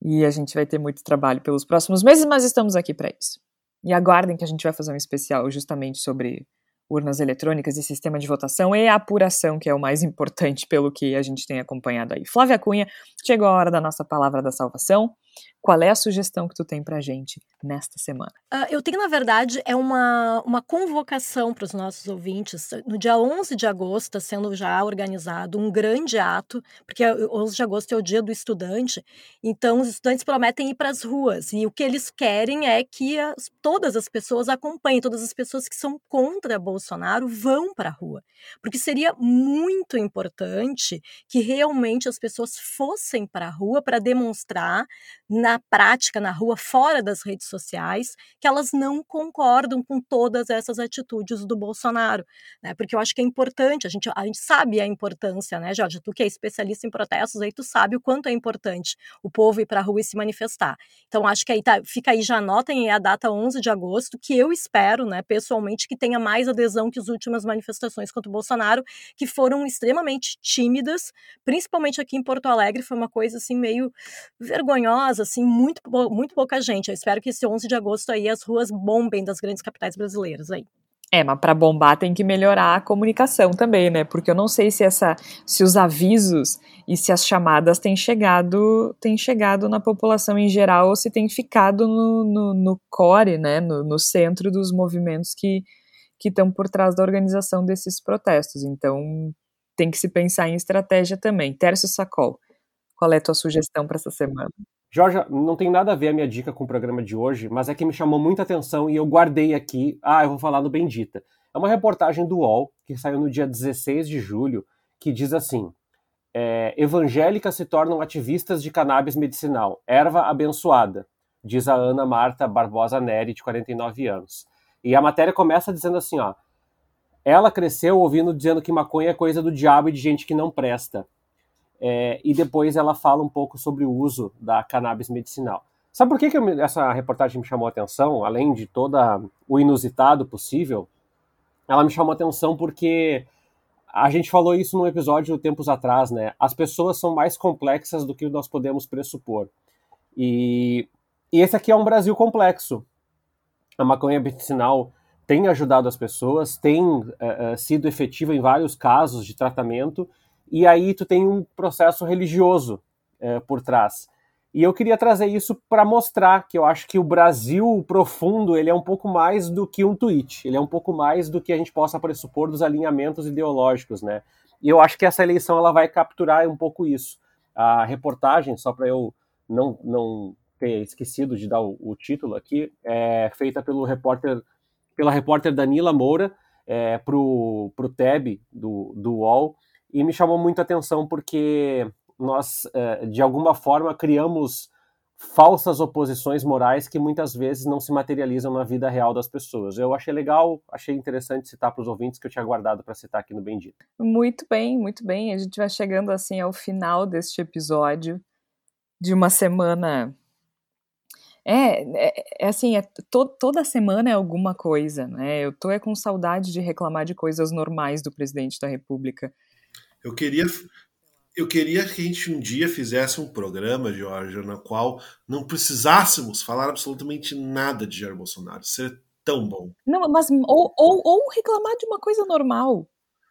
B: E a gente vai ter muito trabalho pelos próximos meses, mas estamos aqui para isso. E aguardem que a gente vai fazer um especial justamente sobre urnas eletrônicas e sistema de votação e a apuração, que é o mais <laughs> importante pelo que a gente tem acompanhado aí. Flávia Cunha, chegou a hora da nossa palavra da salvação. Qual é a sugestão que tu tem pra gente nesta semana?
C: Uh, eu tenho, na verdade, é uma, uma convocação para os nossos ouvintes. No dia 11 de agosto está sendo já organizado um grande ato, porque 11 de agosto é o dia do estudante, então os estudantes prometem ir para as ruas, e o que eles querem é que as, todas as pessoas acompanhem, todas as pessoas que são contra Bolsonaro vão para a rua, porque seria muito importante que realmente as pessoas fossem para a rua para demonstrar na prática, na rua, fora das redes sociais, que elas não concordam com todas essas atitudes do Bolsonaro, né? Porque eu acho que é importante, a gente, a gente sabe a importância, né, Jorge? Tu que é especialista em protestos, aí tu sabe o quanto é importante o povo ir para a rua e se manifestar. Então, acho que aí tá, fica aí, já anotem a data 11 de agosto, que eu espero, né, pessoalmente, que tenha mais adesão que as últimas manifestações contra o Bolsonaro, que foram extremamente tímidas, principalmente aqui em Porto Alegre, foi uma coisa assim meio vergonhosa, assim, muito, muito pouca gente. Eu espero que esse 11 de agosto aí as ruas bombem das grandes capitais brasileiras aí.
B: É, mas para bombar tem que melhorar a comunicação também, né? Porque eu não sei se essa, se os avisos e se as chamadas têm chegado, têm chegado na população em geral ou se tem ficado no, no, no core, né? No, no, centro dos movimentos que que estão por trás da organização desses protestos. Então tem que se pensar em estratégia também. Tércio Sacol, qual é a tua sugestão para essa semana?
E: Jorge, não tem nada a ver a minha dica com o programa de hoje, mas é que me chamou muita atenção e eu guardei aqui. Ah, eu vou falar do Bendita. É uma reportagem do UOL, que saiu no dia 16 de julho, que diz assim: é, Evangélicas se tornam ativistas de cannabis medicinal. Erva abençoada, diz a Ana Marta Barbosa Neri, de 49 anos. E a matéria começa dizendo assim: ó. Ela cresceu ouvindo dizendo que maconha é coisa do diabo e de gente que não presta. É, e depois ela fala um pouco sobre o uso da cannabis medicinal. Sabe por que, que eu, essa reportagem me chamou a atenção? Além de todo o inusitado possível, ela me chamou a atenção porque a gente falou isso num episódio tempos atrás, né? As pessoas são mais complexas do que nós podemos pressupor. E, e esse aqui é um Brasil complexo. A maconha medicinal tem ajudado as pessoas, tem uh, uh, sido efetiva em vários casos de tratamento, e aí tu tem um processo religioso é, por trás. E eu queria trazer isso para mostrar que eu acho que o Brasil profundo ele é um pouco mais do que um tweet, ele é um pouco mais do que a gente possa pressupor dos alinhamentos ideológicos, né? E eu acho que essa eleição ela vai capturar um pouco isso. A reportagem, só para eu não, não ter esquecido de dar o, o, título aqui, é feita pelo repórter, pela repórter Danila Moura é, para o TEB do, do UOL, e me chamou muito atenção porque nós, é, de alguma forma, criamos falsas oposições morais que muitas vezes não se materializam na vida real das pessoas. Eu achei legal, achei interessante citar para os ouvintes que eu tinha guardado para citar aqui no Bendito.
B: Muito bem, muito bem. A gente vai chegando assim ao final deste episódio de uma semana. É, é, é assim, é, to, toda semana é alguma coisa, né? Eu tô é com saudade de reclamar de coisas normais do presidente da República.
D: Eu queria, eu queria que a gente um dia fizesse um programa, Jorge, na qual não precisássemos falar absolutamente nada de Jair Bolsonaro. Seria tão bom.
B: Não, mas ou, ou, ou reclamar de uma coisa normal.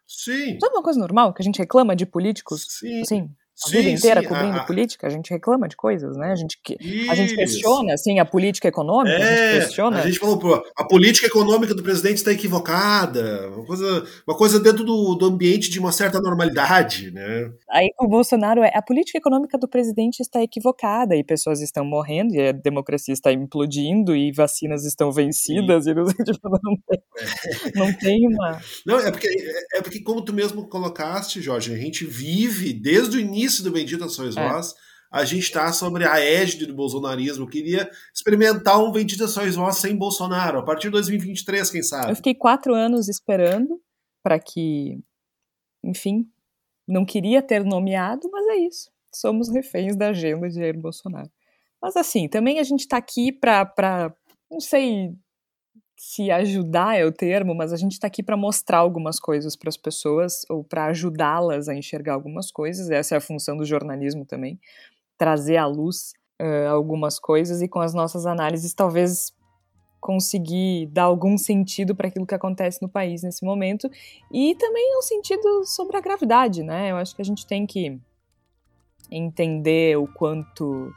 D: Sim.
B: Sabe uma coisa normal que a gente reclama de políticos?
D: Sim.
B: Sim a
D: sim,
B: vida inteira
D: sim,
B: cobrindo
D: a,
B: política, a gente reclama de coisas, né? A gente, a gente questiona, assim, a política econômica, é, a gente questiona.
D: A gente falou, pô, a política econômica do presidente está equivocada, uma coisa, uma coisa dentro do, do ambiente de uma certa normalidade, né?
B: Aí o Bolsonaro é, a política econômica do presidente está equivocada e pessoas estão morrendo e a democracia está implodindo e vacinas estão vencidas sim. e não, tipo, não, tem, <laughs> não tem uma...
D: Não, é porque, é, é porque como tu mesmo colocaste, Jorge, a gente vive desde o início início do Bendita Sois é. Vós, a gente está sobre a égide do bolsonarismo. Eu queria experimentar um Bendita Sois Vós sem Bolsonaro, a partir de 2023, quem sabe.
B: Eu fiquei quatro anos esperando para que, enfim, não queria ter nomeado, mas é isso. Somos reféns da agenda de Jair Bolsonaro. Mas assim, também a gente está aqui para, não sei se ajudar é o termo, mas a gente está aqui para mostrar algumas coisas para as pessoas ou para ajudá-las a enxergar algumas coisas. Essa é a função do jornalismo também, trazer à luz uh, algumas coisas e com as nossas análises talvez conseguir dar algum sentido para aquilo que acontece no país nesse momento e também um sentido sobre a gravidade, né? Eu acho que a gente tem que entender o quanto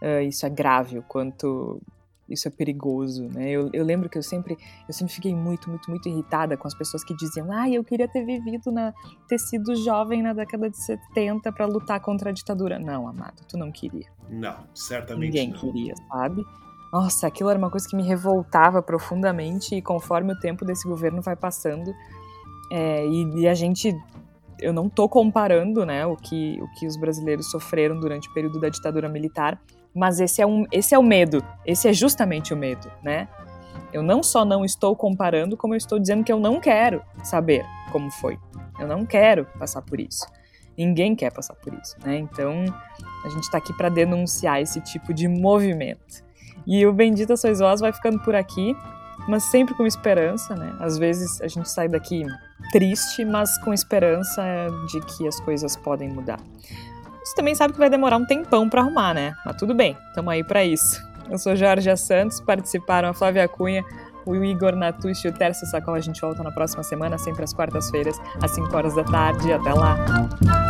B: uh, isso é grave, o quanto isso é perigoso, né? Eu, eu lembro que eu sempre, eu sempre fiquei muito, muito, muito irritada com as pessoas que diziam, ah, eu queria ter vivido na, ter sido jovem na década de 70 para lutar contra a ditadura. Não, amado, tu não queria.
D: Não, certamente
B: Ninguém
D: não.
B: queria, sabe? Nossa, aquilo era uma coisa que me revoltava profundamente e conforme o tempo desse governo vai passando, é, e, e a gente eu não tô comparando, né, o que, o que os brasileiros sofreram durante o período da ditadura militar mas esse é, um, esse é o medo, esse é justamente o medo, né? Eu não só não estou comparando, como eu estou dizendo que eu não quero saber como foi. Eu não quero passar por isso. Ninguém quer passar por isso, né? Então, a gente está aqui para denunciar esse tipo de movimento. E o Bendita Sois Vós vai ficando por aqui, mas sempre com esperança, né? Às vezes a gente sai daqui triste, mas com esperança de que as coisas podem mudar. Você também sabe que vai demorar um tempão para arrumar, né? Mas tudo bem, estamos aí para isso. Eu sou Jorge Santos, participaram a Flávia Cunha, o Igor Natucci e o Tércio Sacola. A gente volta na próxima semana, sempre às quartas-feiras, às 5 horas da tarde. Até lá!